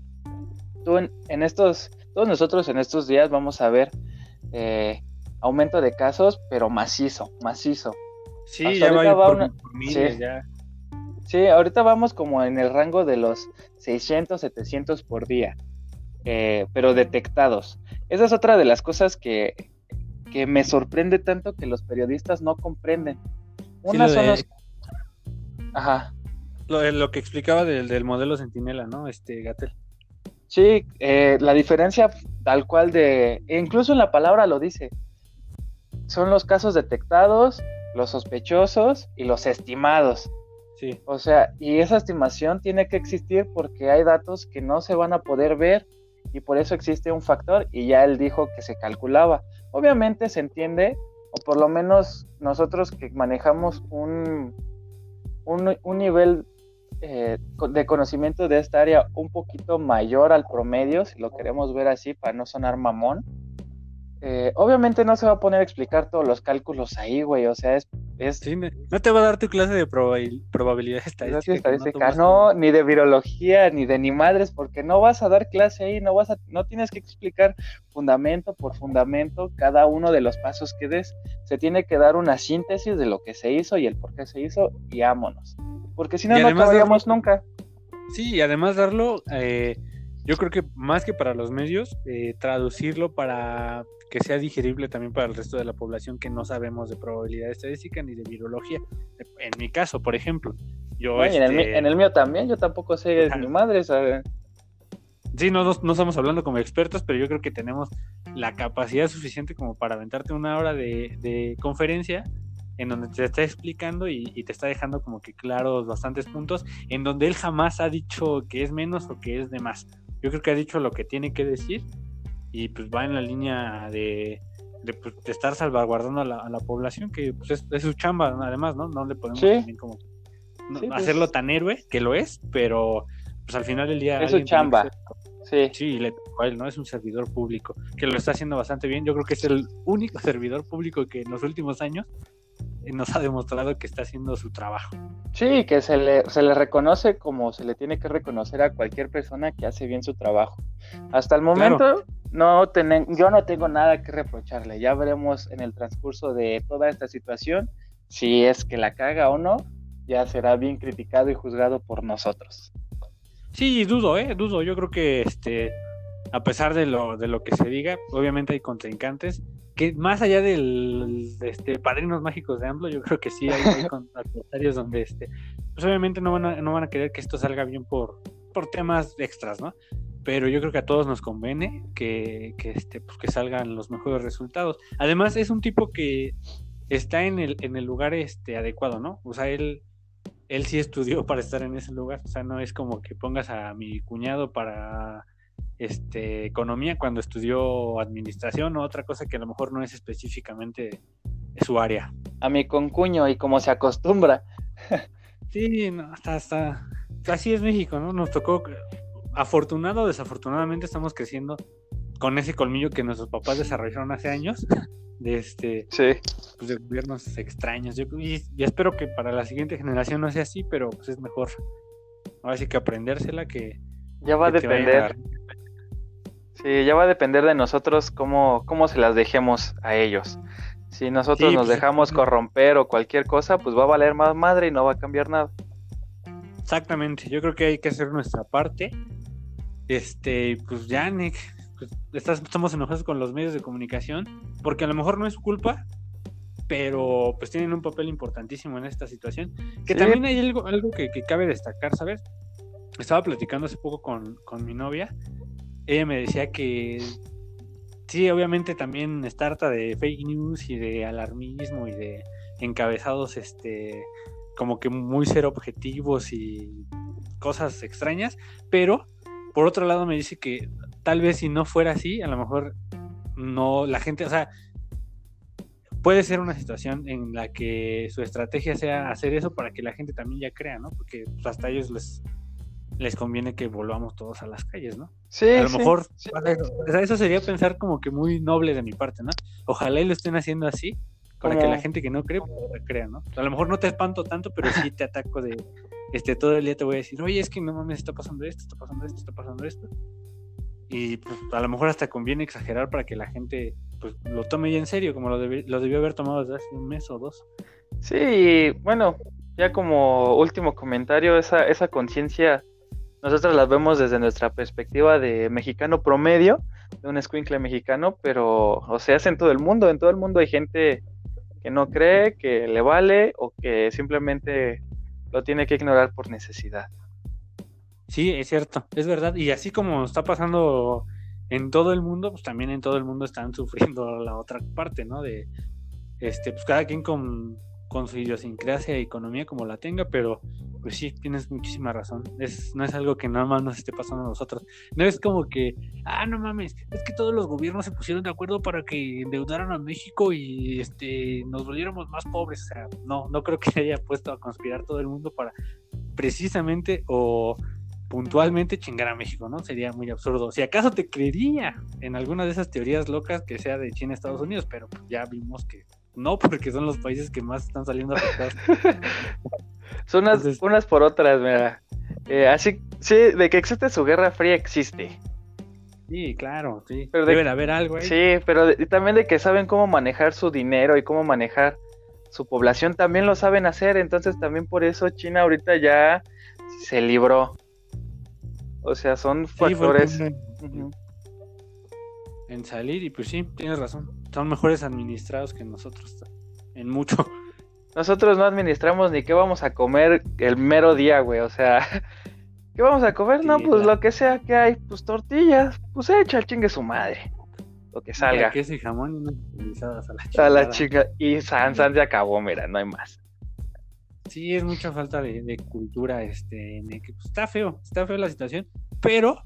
Tú en, en estos, todos nosotros en estos días vamos a ver eh, aumento de casos, pero macizo, macizo. Sí, hasta ya va por, una- por miles, sí. ya. Sí, ahorita vamos como en el rango de los 600, 700 por día, eh, pero detectados. Esa es otra de las cosas que, que me sorprende tanto que los periodistas no comprenden. Una lo son de- los... Ajá. Lo, lo que explicaba del, del modelo Centinela, ¿no? Este Gatel. Sí, eh, la diferencia tal cual de... incluso en la palabra lo dice. Son los casos detectados, los sospechosos y los estimados. Sí. O sea, y esa estimación tiene que existir porque hay datos que no se van a poder ver y por eso existe un factor y ya él dijo que se calculaba. Obviamente se entiende, o por lo menos nosotros que manejamos un, un, un nivel eh, de conocimiento de esta área un poquito mayor al promedio, si lo queremos ver así para no sonar mamón. eh, obviamente no se va a poner a explicar todos los cálculos ahí, güey. O sea, es, es Sí, ne- no te va a dar tu clase de probabil- probabilidad *laughs* estadística. no, ni de virología, ni de ni madres, porque no vas a dar clase ahí, no vas a, no tienes que explicar fundamento por fundamento cada uno de los pasos que des. Se tiene que dar una síntesis de lo que se hizo y el por qué se hizo y ámonos. Porque si no, no acabaríamos darlo- nunca. Sí, y además darlo, eh, yo creo que más que para los medios, eh, traducirlo para que sea digerible también para el resto de la población que no sabemos de probabilidad estadística ni de virología. En mi caso, por ejemplo, yo... En, el, mi- este, en el mío también, yo tampoco sé Ajá. ni madres. ¿sabes? Sí, no, no, no estamos hablando como expertos, pero yo creo que tenemos la capacidad suficiente como para aventarte una hora de, de conferencia en donde te está explicando y, y te está dejando como que claros bastantes puntos, en donde él jamás ha dicho que es menos o que es de más. Yo creo que ha dicho lo que tiene que decir y pues va en la línea de, de, pues, de estar salvaguardando a la, a la población, que pues, es, es su chamba, además, ¿no? No le podemos Sí. también como no- Sí, pues. hacerlo tan héroe, que lo es, pero pues al final del día... Es su chamba. Sí. Sí, le tocó a él, ¿no? Es un servidor público que lo está haciendo bastante bien. Yo creo que es el único *laughs* servidor público que en los últimos años nos ha demostrado que está haciendo su trabajo. Sí, que se le, se le reconoce como se le tiene que reconocer a cualquier persona que hace bien su trabajo. Hasta el momento no tenen- yo no tengo nada que reprocharle. Ya veremos en el transcurso de toda esta situación si es que la caga o no. Ya será bien criticado y juzgado por nosotros. Sí, dudo, ¿eh? Dudo. Yo creo que, este, a pesar de lo, de lo que se diga, obviamente hay contrincantes que más allá del este, padrinos mágicos de AMLO, yo creo que sí hay, hay *laughs* donde este, pues obviamente no van a, no van a querer que esto salga bien por, por temas extras, ¿no? Pero yo creo que a todos nos conviene que, que, este, pues que salgan los mejores resultados. Además, es un tipo que está en el, en el lugar este, adecuado, ¿no? O sea, él, él sí estudió *laughs* para estar en ese lugar. O sea, no es como que pongas a mi cuñado para este, economía cuando estudió administración o otra cosa que a lo mejor no es específicamente su área. A mi concuño y como se acostumbra. sí, no, hasta, hasta, así es México, ¿no? Nos tocó, afortunado o desafortunadamente estamos creciendo con ese colmillo que nuestros papás desarrollaron hace años de este pues de gobiernos extraños Yo, y, espero que para la siguiente generación no sea así pero pues es mejor ahora sí que aprendérsela que ya va a depender Sí, ya va a depender de nosotros cómo, cómo se las dejemos a ellos. Si nosotros nos pues, dejamos corromper o cualquier cosa, pues va a valer más madre y no va a cambiar nada. Exactamente, yo creo que hay que hacer nuestra parte. Este, pues ya, Nick, pues, estamos enojados con los medios de comunicación, porque a lo mejor no es culpa, pero pues tienen un papel importantísimo en esta situación. Que también hay algo, algo que, cabe destacar, ¿sabes? Estaba platicando hace poco con, con mi novia ella me decía que sí, obviamente también está harta de fake news y de alarmismo y de encabezados este como que muy ser objetivos y cosas extrañas, pero por otro lado me dice que tal vez si no fuera así, a lo mejor no la gente, o sea, puede ser una situación en la que su estrategia sea hacer eso para que la gente también ya crea, ¿no? Porque hasta ellos les les conviene que volvamos todos a las calles, ¿no? Sí. A lo mejor, eso sería pensar como que muy noble de mi parte, ¿no? Ojalá y lo estén haciendo así, para que la gente que no cree, pues, crea, ¿no? A lo mejor no te espanto tanto, pero sí te ataco de, este, todo el día te voy a decir, oye, es que no mames, está pasando esto, está pasando esto, está pasando esto. Y pues a lo mejor hasta conviene exagerar para que la gente pues lo tome ya en serio, como lo, lo debió haber tomado desde hace un mes o dos. Sí, bueno, ya como último comentario, esa, esa conciencia nosotros las vemos desde nuestra perspectiva de mexicano promedio, de un escuincle mexicano, pero, o sea, es en todo el mundo, en todo el mundo hay gente que no cree, que le vale o que simplemente lo tiene que ignorar por necesidad. Sí, es cierto, es verdad. Y así como está pasando en todo el mundo, pues también en todo el mundo están *laughs* sufriendo la otra parte, ¿no? De, este, pues cada quien con con su idiosincrasia y economía como la tenga, pero pues sí, tienes muchísima razón. Es, no es algo que nada más nos esté pasando a nosotros. No es como que, ah, no mames, es que todos los gobiernos se pusieron de acuerdo para que endeudaran a México y este nos volviéramos más pobres. O sea, no, no creo que *laughs* haya puesto a conspirar todo el mundo para precisamente o puntualmente chingar a México, ¿no? Sería muy absurdo. Si acaso te creería en alguna de esas teorías locas que sea de China, Estados Unidos, pero ya vimos que no, porque son los países que más están saliendo afectados. *laughs* son unas, unas por otras, mira. Eh, así, sí, de que existe su guerra fría, existe. Sí, claro, sí. Pero Deben haber algo ahí. Sí, pero también de que saben cómo manejar su dinero y cómo manejar su población, también lo saben hacer. Entonces, también por eso China ahorita ya se libró. O sea, son factores. En salir, y pues sí, tienes razón son mejores administrados que nosotros en mucho. Nosotros no administramos ni qué vamos a comer el mero día, güey. O sea, *laughs* ¿qué vamos a comer? no, pues lo que sea que hay, pues tortillas, pues echa el chingue su madre. Lo que salga. Queso y jamón y a la. A la chica. Y San San se acabó, mira, no hay más. Sí, es mucha falta de, cultura, este, pues, está feo, está feo la situación, pero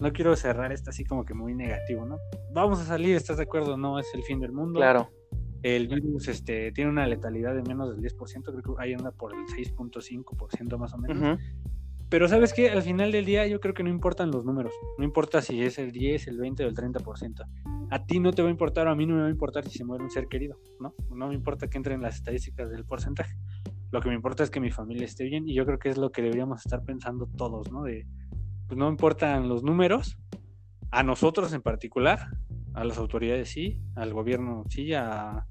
no quiero cerrar esto así como que muy negativo, ¿no? Vamos a salir, ¿estás de acuerdo? No es el fin del mundo. Claro. El virus este, tiene una letalidad de menos del 10%, creo que ahí anda por el 6.5% más o menos. Pero sabes qué, al final del día yo creo que no importan los números, no importa si es el 10, el 20 o el 30%. A ti no te va a importar a mí no me va a importar si se muere un ser querido, ¿no? No me importa que entren las estadísticas del porcentaje. Lo que me importa es que mi familia esté bien y yo creo que es lo que deberíamos estar pensando todos, ¿no? De, pues no importan los números, a nosotros en particular, a las autoridades sí, al gobierno sí, a,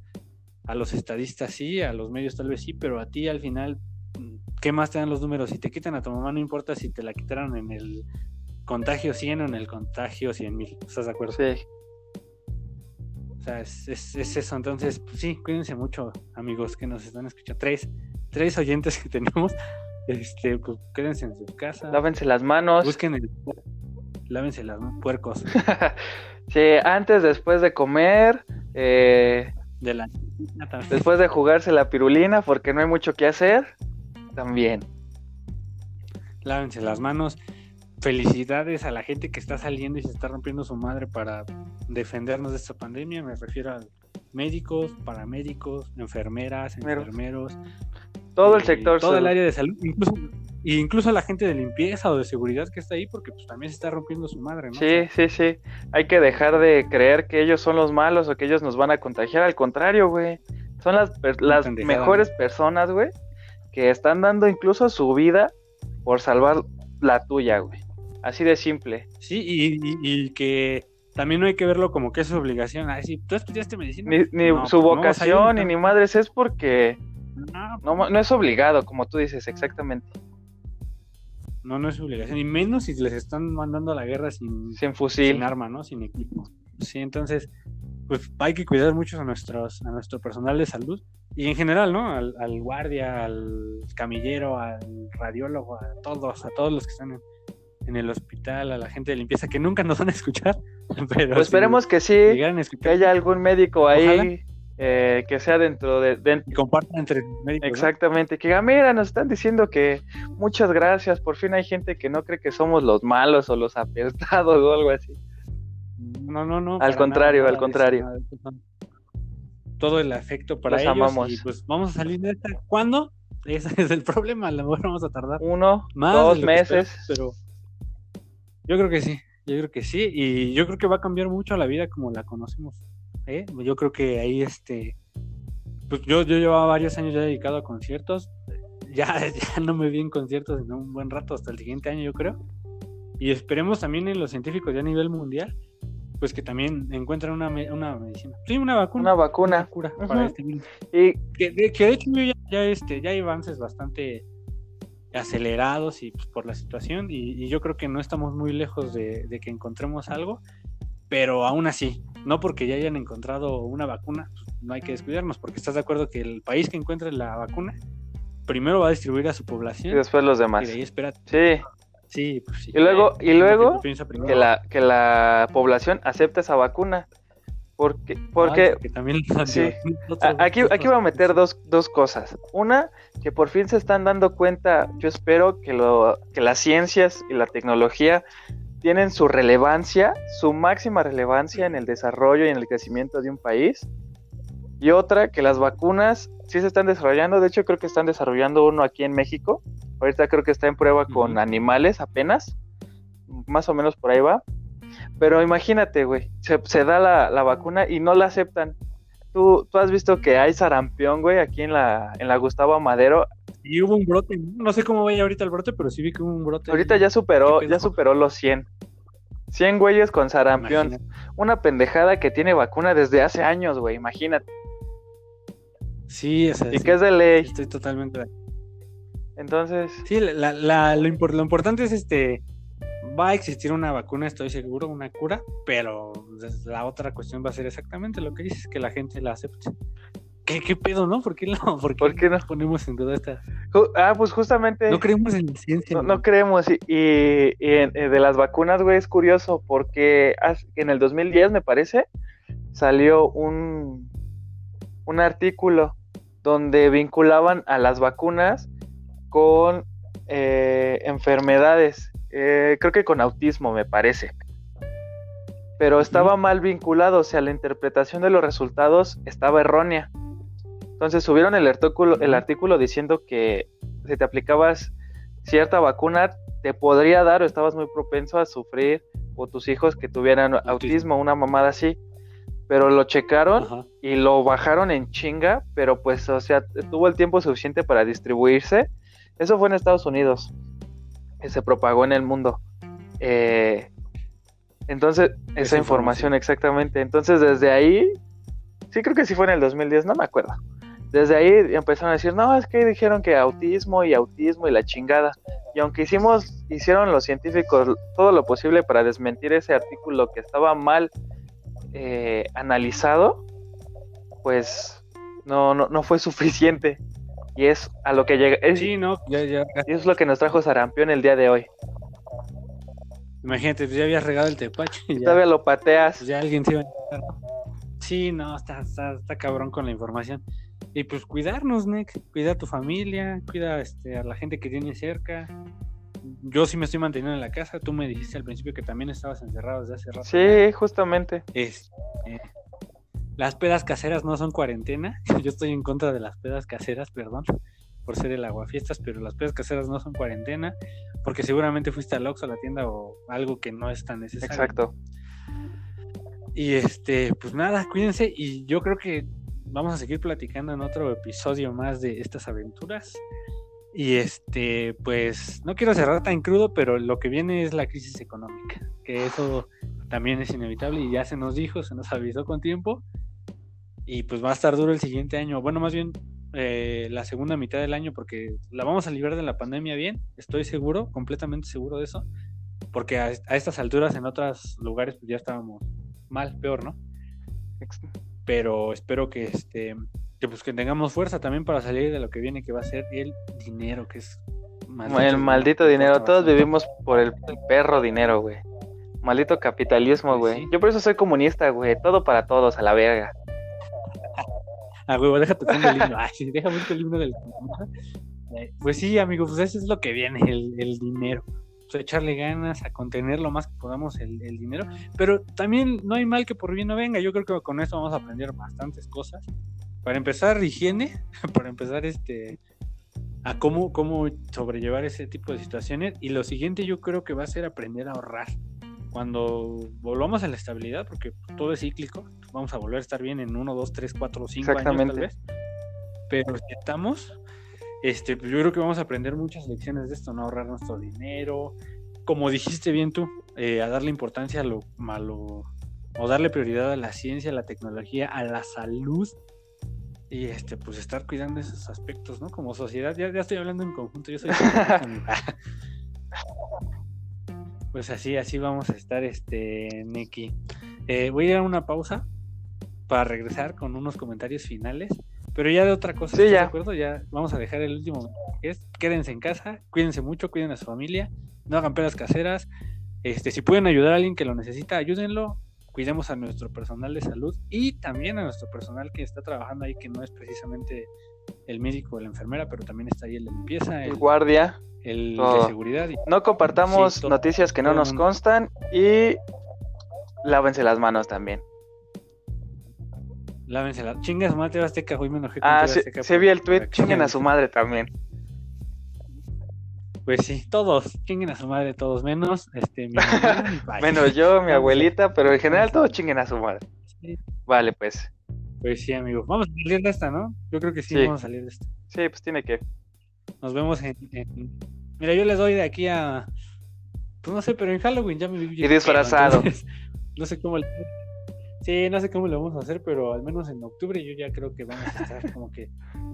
los estadistas sí, a los medios tal vez sí, pero a ti al final ¿qué más te dan los números? Si te quitan a tu mamá, no importa si te la quitaron en el contagio 100 o en el contagio 100 mil. ¿Estás de acuerdo? Sí. O sea, es, es, es eso. Entonces, pues, sí, cuídense mucho, amigos que nos están escuchando. Tres, tres oyentes que tenemos. Este, pues quédense en su casa. Lávense las manos. Busquen el. Lávense las ¿no? puercos. *laughs* sí, antes, después de comer. Eh, de la. Después de jugarse la pirulina, porque no hay mucho que hacer. También. Lávense las manos. Felicidades a la gente que está saliendo y se está rompiendo su madre para defendernos de esta pandemia. Me refiero a médicos, paramédicos, enfermeras, enfermeros. Todo el sector. Todo el área de salud. Incluso, incluso la gente de limpieza o de seguridad que está ahí, porque pues también se está rompiendo su madre, ¿no? Sí, sí, sí. Hay que dejar de creer que ellos son los malos o que ellos nos van a contagiar. Al contrario, güey. Son las, las mejores personas, güey, que están dando incluso su vida por salvar la tuya, güey. Así de simple. Sí, y, que también no hay que verlo como que es su obligación. Ay, si tú estudiaste medicina. Ni, ni pues, su vocación, ni ni madres, es porque no, no, es obligado, como tú dices, exactamente. No, no es obligación. Y menos si les están mandando a la guerra sin, sin fusil. Sin arma, ¿no? Sin equipo. Sí, entonces, pues hay que cuidar mucho a, nuestros, a nuestro personal de salud. Y en general, ¿no? Al, al guardia, al camillero, al radiólogo, a todos, a todos los que están en, en el hospital, a la gente de limpieza que nunca nos van a escuchar. *laughs* Pero pues esperemos que sí, que haya algún médico ahí eh, que sea dentro de... Y compartan entre médicos. Exactamente, que diga, mira, nos están diciendo que muchas gracias, por fin hay gente que no cree que somos los malos o los apestados *laughs* o algo así. No, no, no. Al contrario, al contrario. Todo el afecto para ellos amamos. y pues vamos a salir de esta. ¿Cuándo? *laughs* Ese es el problema, a lo mejor vamos a tardar. Uno, Más dos meses. pero yo creo que sí, yo creo que sí, y yo creo que va a cambiar mucho la vida como la conocemos. ¿Eh? Yo creo que ahí, este, pues yo, yo llevaba varios años ya dedicado a conciertos, ya, *laughs* ya no me vi en conciertos en un buen rato, hasta el siguiente año yo creo, y esperemos también en los científicos ya a nivel mundial, pues que también encuentren una, una medicina. Sí, una vacuna. Una vacuna. cura para este Y que de, que de hecho ya, ya, este, ya hay avances bastante acelerados y pues, por la situación y, yo creo que no estamos muy lejos de, que encontremos algo, pero aún así, no porque ya hayan encontrado una vacuna, pues, no hay que descuidarnos, porque estás de acuerdo que el país que encuentre la vacuna primero va a distribuir a su población y después los demás. Y ahí espera. Sí. Sí, pues Y luego, y luego que la, que la población acepte esa vacuna. Porque, porque, también aquí, aquí voy a meter dos, dos, cosas. Una, que por fin se están dando cuenta, yo espero que, lo, que las ciencias y la tecnología tienen su relevancia, su máxima relevancia en el desarrollo y en el crecimiento de un país. Y otra, que las vacunas sí se están desarrollando, de hecho creo que están desarrollando uno aquí en México. Ahorita creo que está en prueba con animales apenas, más o menos por ahí va. Pero imagínate, güey, se, da la, vacuna y no la aceptan. ¿Tú, tú has visto que hay sarampión, güey, aquí en la, en la Gustavo Madero. Y hubo un brote, no sé cómo vaya ahorita el brote, pero sí vi que hubo un brote. Ahorita ya superó, ya superó los 100. 100 güeyes con sarampión. Una pendejada que tiene vacuna desde hace años, güey, imagínate. Sí, esa Y que es de ley. Estoy totalmente Entonces. Sí, la, la, lo, lo importante es este va a existir una vacuna, estoy seguro, una cura, pero la otra cuestión va a ser exactamente lo que dices, que la gente la acepte. ¿Qué, qué pedo, no? ¿Por qué no? *laughs* ¿Por qué, nos ponemos en duda esta? Ah, pues justamente. No creemos en la ciencia. No, creemos. Y, y, eh, de las vacunas, güey, es curioso porque en el 2010, me parece, salió un, un artículo donde vinculaban a las vacunas con eh, enfermedades eh, creo que con autismo me parece. Pero estaba mal vinculado, o sea, la interpretación de los resultados estaba errónea. Entonces subieron el artículo, el artículo diciendo que si te aplicabas cierta vacuna te podría dar o estabas muy propenso a sufrir o tus hijos que tuvieran autismo, una mamada así. Pero lo checaron y lo bajaron en chinga, pero pues, o sea, tuvo el tiempo suficiente para distribuirse. Eso fue en Estados Unidos que se propagó en el mundo. Eh, entonces, esa, información, exactamente. Entonces, desde ahí, sí creo que sí fue en el 2010, no me acuerdo. Desde ahí empezaron a decir, no, es que dijeron que autismo y autismo y la chingada. Y aunque hicimos, hicieron los científicos todo lo posible para desmentir ese artículo que estaba mal eh, analizado, pues no, no, no fue *laughs* suficiente. Y es a lo que llega. Es, Sí, no, ya, es lo que nos trajo Sarampión el día de hoy. Imagínate, pues ya habías regado el tepache. y Y todavía lo pateas. pues ya alguien se iba a ¿no? Sí, no, está, está, está cabrón con la información. Y pues cuidarnos, Nick. Cuida a tu familia, cuida este, a la gente que tienes cerca. Yo sí me estoy manteniendo en la casa. Tú me dijiste al principio que también estabas encerrado desde hace rato. Sí, justamente. Es, eh, las pedas caseras no son cuarentena. *laughs* Yo estoy en contra de las pedas caseras, perdón, por ser el aguafiestas, pero las pedas caseras no son cuarentena, porque seguramente fuiste al Oxxo a la tienda o algo que no es tan necesario. Exacto. Y este, pues nada, cuídense y yo creo que vamos a seguir platicando en otro episodio más de estas aventuras. Y este, pues no quiero cerrar tan crudo, pero lo que viene es la crisis económica, que eso también es inevitable y ya se nos dijo, se nos avisó con tiempo. Y pues va a estar duro el siguiente año, bueno, más bien eh, la segunda mitad del año, porque la vamos a librar de la pandemia bien, estoy seguro, completamente seguro de eso, porque a, a estas alturas en otros lugares pues ya estábamos mal, peor, ¿no? Pero espero que este que pues que tengamos fuerza también para salir de lo que viene que va a ser el dinero que es el maldito dinero. Todos vivimos por el, el perro dinero, güey. Maldito capitalismo, güey. sí. Yo por eso soy comunista, güey. Todo para todos, a la verga. Ah huevo déjate pongo el himno. *laughs* Ay, sí, déjame el himno del Eh, pues sí amigo pues eso es lo que viene el, el dinero. Pues, a echarle ganas a contener lo más que podamos el, el dinero. Pero también no hay mal que por bien no venga. Yo creo que con esto vamos a aprender bastantes cosas. Para empezar higiene *laughs* para empezar este a cómo, cómo sobrellevar ese tipo de situaciones. Y lo siguiente yo creo que va a ser aprender a ahorrar. Cuando volvamos a la estabilidad, porque todo es cíclico, vamos a volver a estar bien en 1, 2, 3, 4, 5 años tal vez. Pero si estamos, este, pues yo creo que vamos a aprender muchas lecciones de esto, no ahorrar nuestro dinero. Como dijiste bien tú, eh, a darle importancia a lo malo, o darle prioridad a la ciencia, a la tecnología, a la salud y este pues estar cuidando esos aspectos, ¿no? Como sociedad, ya, ya estoy hablando en conjunto, yo soy. *laughs* pues así, así vamos a estar, este, Neki. Eh, voy a ir a una pausa para regresar con unos comentarios finales, pero ya de otra cosa, Sí, ¿estás ya. de acuerdo? Ya vamos a dejar el último que es quédense en casa, cuídense mucho, cuiden a su familia, no hagan pedas caseras, este, si pueden ayudar a alguien que lo necesita, ayúdenlo, cuidemos a nuestro personal de salud y también a nuestro personal que está trabajando ahí, que no es precisamente el médico la enfermera, pero también está ahí el de limpieza, El el, guardia. el de seguridad. y- No compartamos Sí, todo- noticias que no nos mundo. constan y lávense las manos también. Lávense la chinga a su madre Azteca, hoy me enojé con Ah, sí, Azteca por- vi el tweet. Chinguen a su madre también. Pues sí, todos, chinguen a su madre, todos menos este mi mamá. *laughs* Menos yo, mi *laughs* abuelita, pero en general todos chinguen a su madre. Sí, Vale, pues. Pues sí, amigo. Vamos a salir de esta, ¿no? Yo creo que sí, Sí. vamos a salir de esta. Sí, pues tiene que. Nos vemos en, en- Mira, yo les doy de aquí a. Pues no sé, pero en Halloween ya me vi. bien disfrazado. entonces, *laughs* no sé cómo. le- Sí, no sé cómo lo vamos a hacer, pero al menos en octubre yo ya creo que vamos a estar como que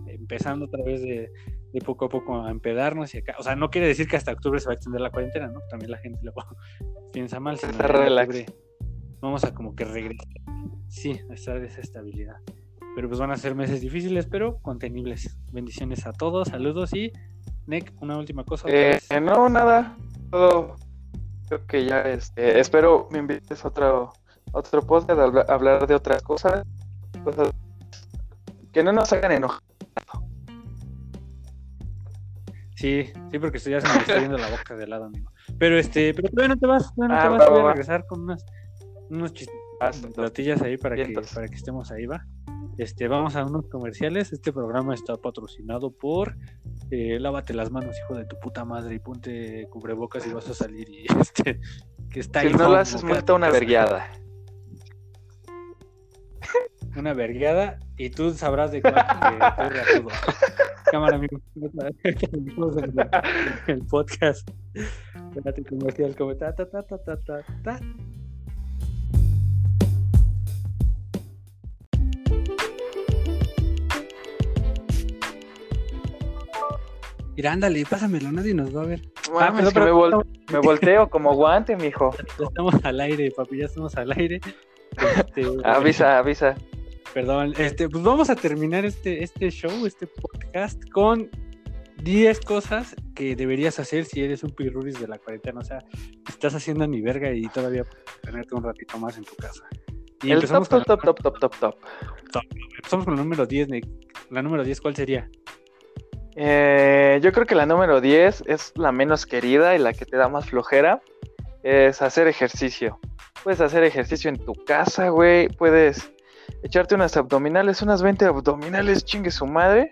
empezando otra vez de, de poco a poco a empedarnos y acá. O sea, no quiere decir que hasta octubre se va a extender la cuarentena, ¿no? También la gente luego *laughs* piensa mal. Está relax. octubre Vamos a como que regresar. Sí, a esa estabilidad. Pero pues van a ser meses difíciles, pero contenibles. Bendiciones a todos, saludos y Nick, una última cosa. Eh, no, nada. Todo. Creo que ya este. Espero me invites a otro, otro podcast a habla- hablar de otras cosas. Cosas que no nos hagan enojar. Sí, sí, porque esto ya se me está yendo la boca de lado, amigo. Pero este, pero todavía no te vas, todavía no Ah, te vas, va, voy va, a regresar con unas, unos platillas ahí para que, para que estemos ahí, va. Este, vamos a unos comerciales. Este programa está patrocinado por eh, Lávate las manos, hijo de tu puta madre, y ponte cubrebocas y vas a salir y *laughs* este que está Si ahí no lo haces, multa una vergueada. Una vergueada y tú sabrás de cuál *laughs* estoy reajudo. Cámara, amigo. El podcast. Espérate, comercial, como ta, ta, ta, ta, ta, ta, Mira, ándale, pásamelo, nadie nos va a ver. Ah, pero- que me, vol- *laughs* me volteo como guante, mijo. Ya estamos al aire, papi, ya estamos al aire. Este, *laughs* Avisa, avisa. Perdón, este, pues vamos a terminar este, este show, este podcast, con 10 cosas que deberías hacer si eres un pirruris de la cuarentena. O sea, estás haciendo ni verga y todavía puedes tenerte un ratito más en tu casa. Y El empezamos, top, con top, top, top, top, top, top. empezamos con el número 10, Nick. La número 10, ¿cuál sería? Eh, yo creo que la número 10 es la menos querida y la que te da más flojera. Es hacer ejercicio. Puedes hacer ejercicio en tu casa, güey. Puedes echarte unas abdominales, unas 20 abdominales, chingue su madre.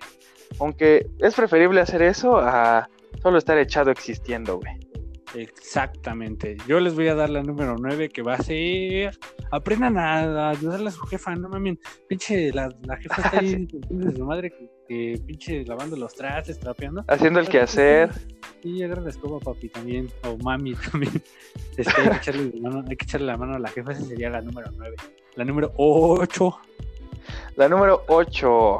Aunque es preferible hacer eso a solo estar echado existiendo, güey. Exactamente. Yo les voy a dar la número 9 que va a ser. Aprendan a, a ayudarle a su jefa, no mames. Pinche, la, la jefa está ahí *laughs* de su madre que, que pinche lavando los trastes, trapeando. Haciendo el quehacer. Sí, agarra la escoba, papi, también. O mami *laughs* también. Este, hay, que echarle la mano, hay que echarle la mano a la jefa, esa sería la número 9. La número 8. La número 8.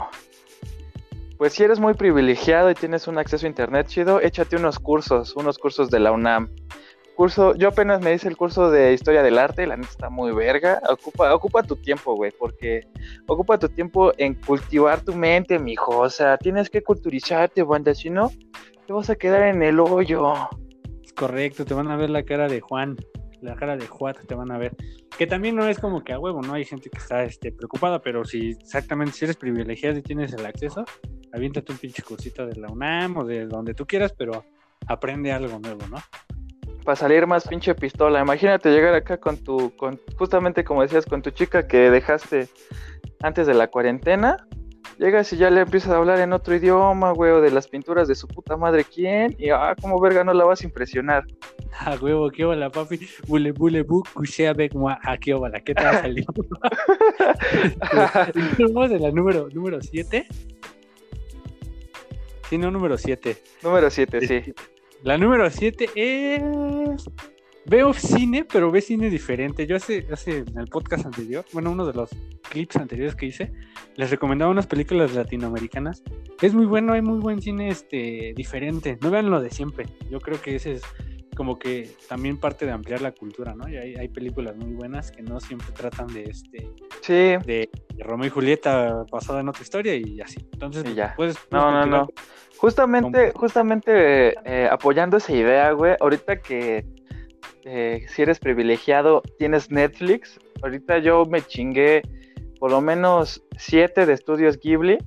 Pues si eres muy privilegiado y tienes un acceso a internet chido, échate unos cursos, unos cursos de la UNAM. Curso, yo apenas me hice el curso de historia del arte, la neta está muy verga. Ocupa, ocupa tu tiempo, güey, porque ocupa tu tiempo en cultivar tu mente, mijo. O sea, tienes que culturizarte, banda, si no, te vas a quedar en el hoyo. Es correcto, te van a ver la cara de Juan, la cara de Juan te van a ver. Que también no es como que a huevo, ¿no? Hay gente que está este, preocupada, pero si exactamente si eres privilegiado y tienes el acceso, aviéntate un pinche cursito de la UNAM o de donde tú quieras, pero aprende algo nuevo, ¿no? Para salir más pinche pistola. Imagínate llegar acá con tu, con, justamente como decías, con tu chica que dejaste antes de la cuarentena. Llegas y ya le empiezas a hablar en otro idioma, güey, o de las pinturas de su puta madre quién. Y ah, como verga no la vas a impresionar. A *laughs* huevo, qué hola, papi. Bule, bule, bu, cushea, bec, mua, a qué hola, ¿qué tal salió? *laughs* Vamos de la número 7. Número siete. sí, no, número 7. Número 7, sí. La número 7 es. Veo cine, pero ve cine diferente. Yo hace, hace en el podcast anterior, bueno, uno de los clips anteriores que hice, les recomendaba unas películas latinoamericanas. Es muy bueno, hay muy buen cine este, diferente. No vean lo de siempre. Yo creo que ese es como que también parte de ampliar la cultura, ¿no? Y hay, hay películas muy buenas que no siempre tratan de este Sí, de, de Romeo y Julieta basada en otra historia y así. Entonces, Y ya. puedes, no, puedes no, continuar no. Justamente, justamente eh, apoyando esa idea, güey, ahorita que eh, si eres privilegiado, tienes Netflix, ahorita yo me chingué por lo menos siete de estudios Ghibli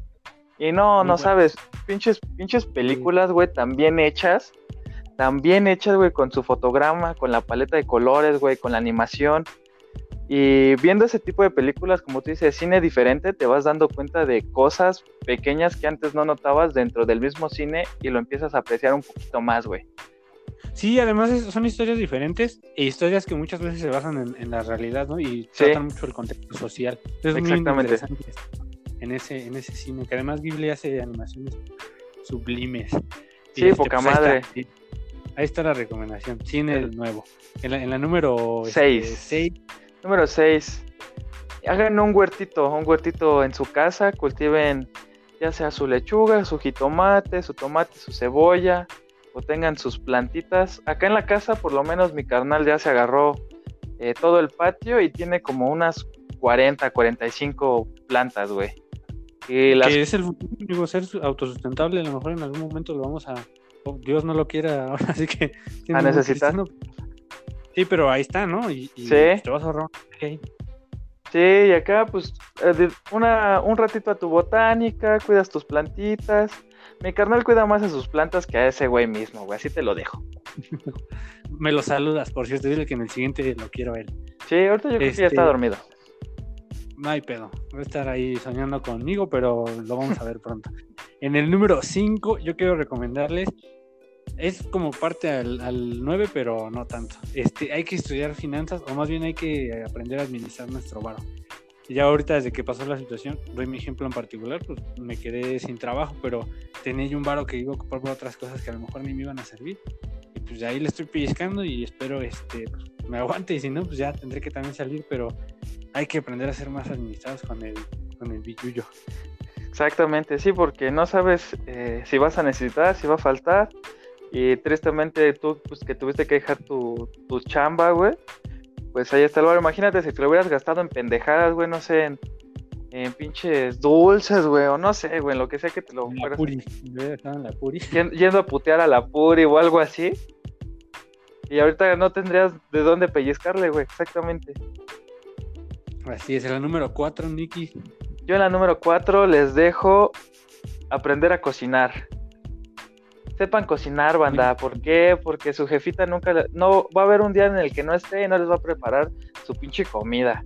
y no, Muy no bueno. sabes, pinches, pinches películas, güey, tan bien hechas, tan bien hechas, güey, con su fotograma, con la paleta de colores, güey, con la animación. Y viendo ese tipo de películas, como tú dices, cine diferente, te vas dando cuenta de cosas pequeñas que antes no notabas dentro del mismo cine y lo empiezas a apreciar un poquito más, güey. Sí, además es- son historias diferentes e historias que muchas veces se basan en, en la realidad, ¿no? Y Sí. tratan mucho el contexto social. Es muy Exactamente. interesante en ese, en ese cine, que además Ghibli hace animaciones sublimes. Sí, este, poca pues, ahí madre. está, sí. Ahí está la recomendación, cine El- nuevo. En la, en la número Seis. 6, Número 6. Hagan un huertito, un huertito en su casa, cultiven ya sea su lechuga, su jitomate, su tomate, su cebolla, o tengan sus plantitas. Acá en la casa, por lo menos mi carnal ya se agarró eh, todo el patio y tiene como unas 40, 45 plantas, güey. Y las que es el futuro, digo, ser su- autosustentable, a lo mejor en algún momento lo vamos a... oh, Dios no lo quiera *laughs* ahora, así que... muy necesitar? Sí, pero ahí está, ¿no? Y, y Sí. te vas a ahorrar. Sí, y acá pues eh, una, un ratito a tu botánica, cuidas tus plantitas. Mi carnal cuida más a sus plantas que a ese güey mismo, güey, así te lo dejo. *laughs* Me lo saludas, por cierto, dile que en el siguiente lo quiero ver. Sí, ahorita yo creo que ya Este- está dormido. No hay pedo. Va a estar ahí soñando conmigo, pero lo vamos a ver pronto. En el número 5, yo quiero recomendarles. Es como parte al, al 9, pero no tanto. Este, hay que estudiar finanzas, o más bien hay que aprender a administrar nuestro varo. Ya ahorita, desde que pasó la situación, doy mi ejemplo en particular, pues me quedé sin trabajo, pero tenía yo un varo que iba a ocupar por otras cosas que a lo mejor ni me iban a servir. Y pues de ahí le estoy pellizcando y espero este, pues, me aguante, y si no, pues ya tendré que también salir, pero hay que aprender a ser más administrados con el, con el billuyo. Exactamente, sí, porque no sabes eh, si vas a necesitar, si va a faltar. Y tristemente tú, pues que tuviste que dejar tu, tu chamba, güey. Pues ahí está el bar. Imagínate si te lo hubieras gastado en pendejadas, güey, no sé, en, en pinches dulces, güey, o no sé, güey, en lo que sea que te lo En la puri. En la puri. *laughs* Yen- Yendo a putear a la puri o algo así. Y ahorita no tendrías de dónde pellizcarle, güey, exactamente. Así es, la número 4, Nicky. Yo en la número 4 les dejo aprender a cocinar. Sepan cocinar, banda. ¿Por qué? Porque su jefita nunca... le- No, va a haber un día en el que no esté y no les va a preparar su pinche comida.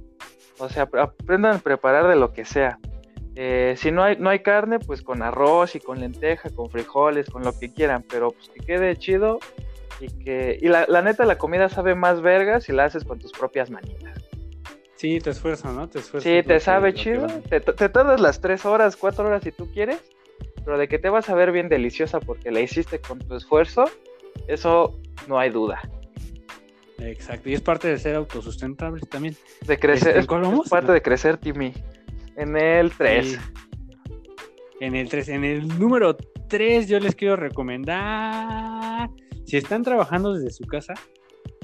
O sea, ap- aprendan a preparar de lo que sea. Eh, si no hay, no hay carne, pues con arroz y con lenteja, con frijoles, con lo que quieran. Pero pues que quede chido y que... Y la, la neta, la comida sabe más verga si la haces con tus propias manitas. Sí, te esfuerzo, ¿no? Te esfuerzo. Sí, te sabe chido. Te, te tardas las tres horas, cuatro horas si tú quieres, pero de que te vas a ver bien deliciosa porque la hiciste con tu esfuerzo, eso no hay duda. Exacto, y es parte de ser autosustentable también. De crecer, Este, es, parte de crecer, Timmy. En el 3. Sí. En el 3, en el número 3 yo les quiero recomendar, si están trabajando desde su casa,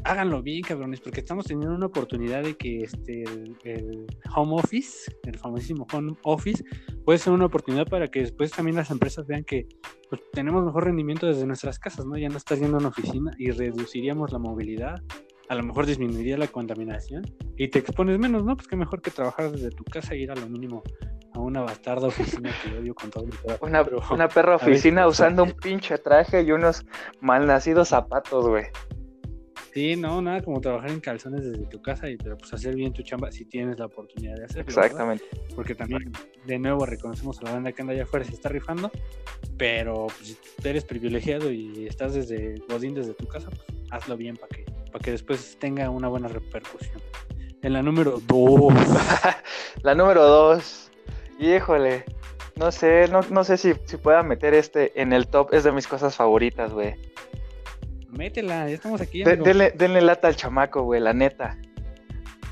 háganlo bien, cabrones, porque estamos teniendo una oportunidad de que este el, el home office, el famosísimo home office, puede ser una oportunidad para que después también las empresas vean que pues, tenemos mejor rendimiento desde nuestras casas, ¿no? Ya no estás yendo a una oficina y reduciríamos la movilidad, a lo mejor disminuiría la contaminación y te expones menos, ¿no? Pues que mejor que trabajar desde tu casa e ir a lo mínimo a una bastarda oficina que odio con todo mi corazón. Una, una perra oficina usando un pinche traje y unos malnacidos zapatos, güey. Sí, no, nada como trabajar en calzones desde tu casa y pero pues hacer bien tu chamba si tienes la oportunidad de hacerlo. ¿verdad? Exactamente. Porque también, de nuevo, reconocemos a la banda que anda allá afuera se está rifando, pero pues, si eres privilegiado y estás desde Godín, desde tu casa, pues hazlo bien para que, para que después tenga una buena repercusión. En la número 2. *laughs* La número 2. Híjole. No sé, no, no sé si, si pueda meter este en el top. Es de mis cosas favoritas, güey. Métela, ya estamos aquí. De- denle, denle lata al chamaco, güey, la neta.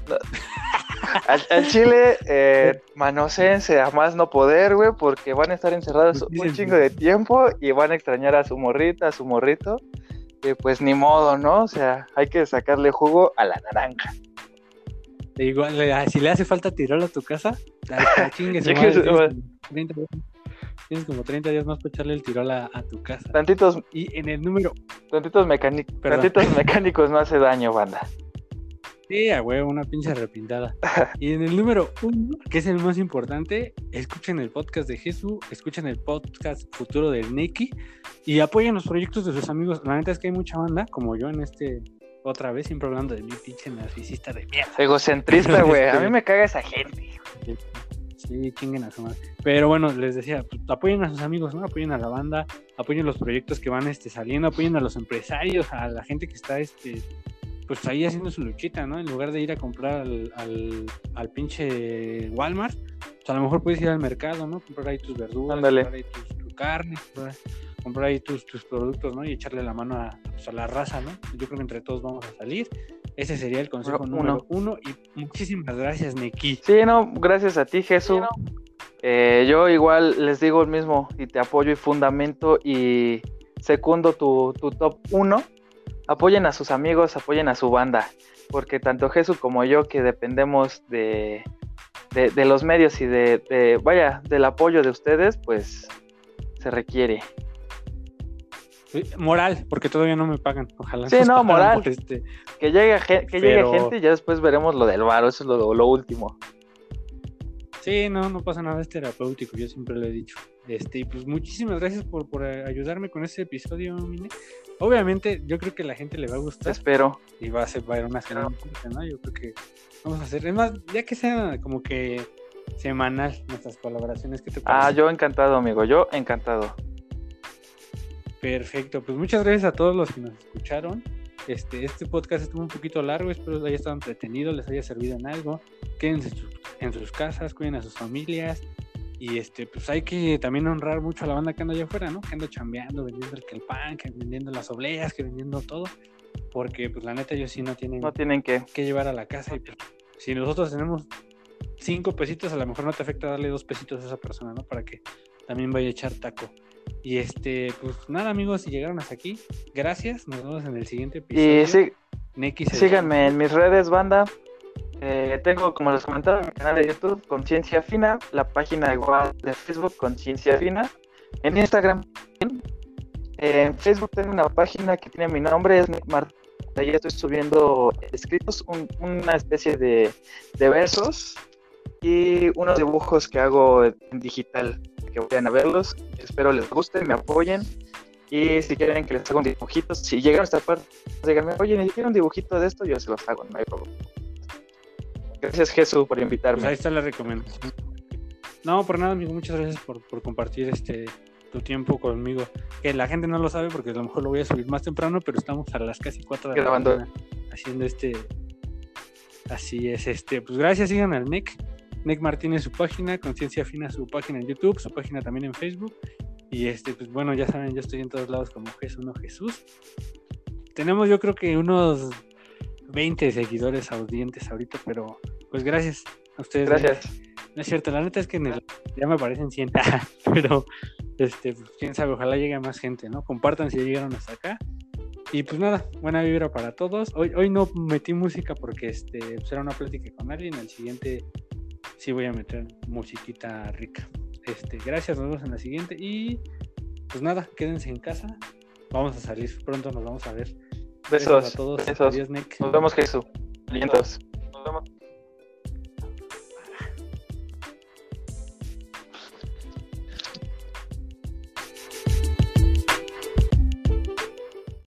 No. *laughs* Al, al chile, eh, manoséense a más no poder, güey, porque van a estar encerrados un Muchísimo. chingo de tiempo y van a extrañar a su morrita, a su morrito. Y pues ni modo, ¿no? O sea, hay que sacarle jugo a la naranja. Igual, le- si le hace falta tirarlo a tu casa, dale, chingue tienes como 30 días- Tienes como 30 días más para echarle el tirol a, a tu casa. Tantitos, Y en el número. tantitos, mecánic- Perdón. tantitos *laughs* mecánicos no hace daño, banda. Sí, a huevo, una pinche arrepintada. *laughs* Y en el número uno, que es el más importante, escuchen el podcast de Jesús, escuchen el podcast futuro de Neki y apoyen los proyectos de sus amigos. La neta es que hay mucha banda, como yo en este, otra vez, siempre hablando de mi pinche narcisista de mierda. Egocentrista, güey. A mí me caga esa gente. Sí, chinguen a su madre. Pero bueno, les decía, pues, apoyen a sus amigos, ¿no? Apoyen a la banda, apoyen los proyectos que van este, saliendo, apoyen a los empresarios, a la gente que está este, pues ahí haciendo su luchita, ¿no? En lugar de ir a comprar al, al, al pinche Walmart, pues a lo mejor puedes ir al mercado, ¿no? Comprar ahí tus verduras, Ándale. comprar ahí tus, tu carne, comprar, comprar ahí tus, tus productos, ¿no? Y echarle la mano a, pues, a la raza, ¿no? Yo creo que entre todos vamos a salir. Ese sería el consejo Uno. número uno. Y muchísimas gracias, Neki. Sí, no, gracias a ti, Jesús. Eh, yo igual les digo el mismo y te apoyo y fundamento y secundo tu, tu top 1. Apoyen a sus amigos, apoyen a su banda, porque tanto Jesús como yo que dependemos de, de, de los medios y de, de, vaya, del apoyo de ustedes, pues se requiere. Moral, porque todavía no me pagan. Ojalá. Sí, no, moral. este. Que llegue, que llegue gente y ya después veremos lo del varo, eso es lo, lo último. Sí, no, no pasa nada, es terapéutico, yo siempre lo he dicho. Este, y pues muchísimas gracias por, por eh, ayudarme con este episodio, Mine. Obviamente, yo creo que a la gente le va a gustar espero. y va a ser va a ir una semana, ¿no? Yo creo que vamos a hacer, es más, ya que sea como que semanal nuestras colaboraciones, ¿qué te parece? Ah, yo encantado, amigo, yo encantado. Perfecto, pues muchas gracias a todos los que nos escucharon. Este, este podcast estuvo un poquito largo, espero les haya estado entretenido, les haya servido en algo. Quédense en sus, en sus casas, cuiden a sus familias. Y este, pues hay que también honrar mucho a la banda que anda allá afuera, ¿no? Que anda chambeando, vendiendo el, que el pan, que vendiendo las obleas, que vendiendo todo. Porque pues la neta ellos sí no tienen No tienen que. que llevar a la casa. Y pues, si nosotros tenemos cinco pesitos, a lo mejor no te afecta darle dos pesitos a esa persona, ¿no? Para que también vaya a echar taco. Y este, pues nada, amigos, si llegaron hasta aquí, gracias. Nos vemos en el siguiente episodio. Y sí, síganme en mis redes, banda. Eh, tengo, como les comentaba, mi canal de YouTube, Conciencia Fina, la página igual de Facebook, Conciencia Fina, en Instagram. En Facebook tengo una página que tiene mi nombre, es Nick Marta. Ahí estoy subiendo escritos, una especie de, de versos y unos dibujos que hago en digital, que vayan a verlos. Espero les guste, me apoyen. Y si quieren que les haga un dibujito, si llegan a esta parte, díganme, oye, necesito un dibujito de esto, yo se los hago, no hay problema. Gracias Jesús por invitarme. Pues ahí está la recomendación. No, por nada, amigo, muchas gracias por, por compartir este tu tiempo conmigo. Que la gente no lo sabe porque a lo mejor lo voy a subir más temprano, pero estamos a las casi 4 de la mañana haciendo este. Así es, este. Pues gracias, sigan al Nick. Nick Martínez su página, Conciencia Fina su página en YouTube, su página también en Facebook. Y este, pues bueno, ya saben, yo estoy en todos lados como Jesús, no Jesús. Tenemos yo creo que unos 20 seguidores audientes ahorita, pero pues gracias a ustedes. Gracias. No es cierto, la neta es que en el, ya me aparecen 100, *laughs* pero este, pues, quién sabe, ojalá llegue a más gente, ¿no? Compartan si llegaron hasta acá. Y pues nada, buena vibra para todos. Hoy, hoy no metí música porque este, pues era una plática con alguien. El siguiente sí voy a meter musiquita rica. Este, gracias, nos vemos en la siguiente. Y pues nada, quédense en casa. Vamos a salir pronto, nos vamos a ver. Besos, a todos. Besos. Nos vemos, Jesús. Vientos.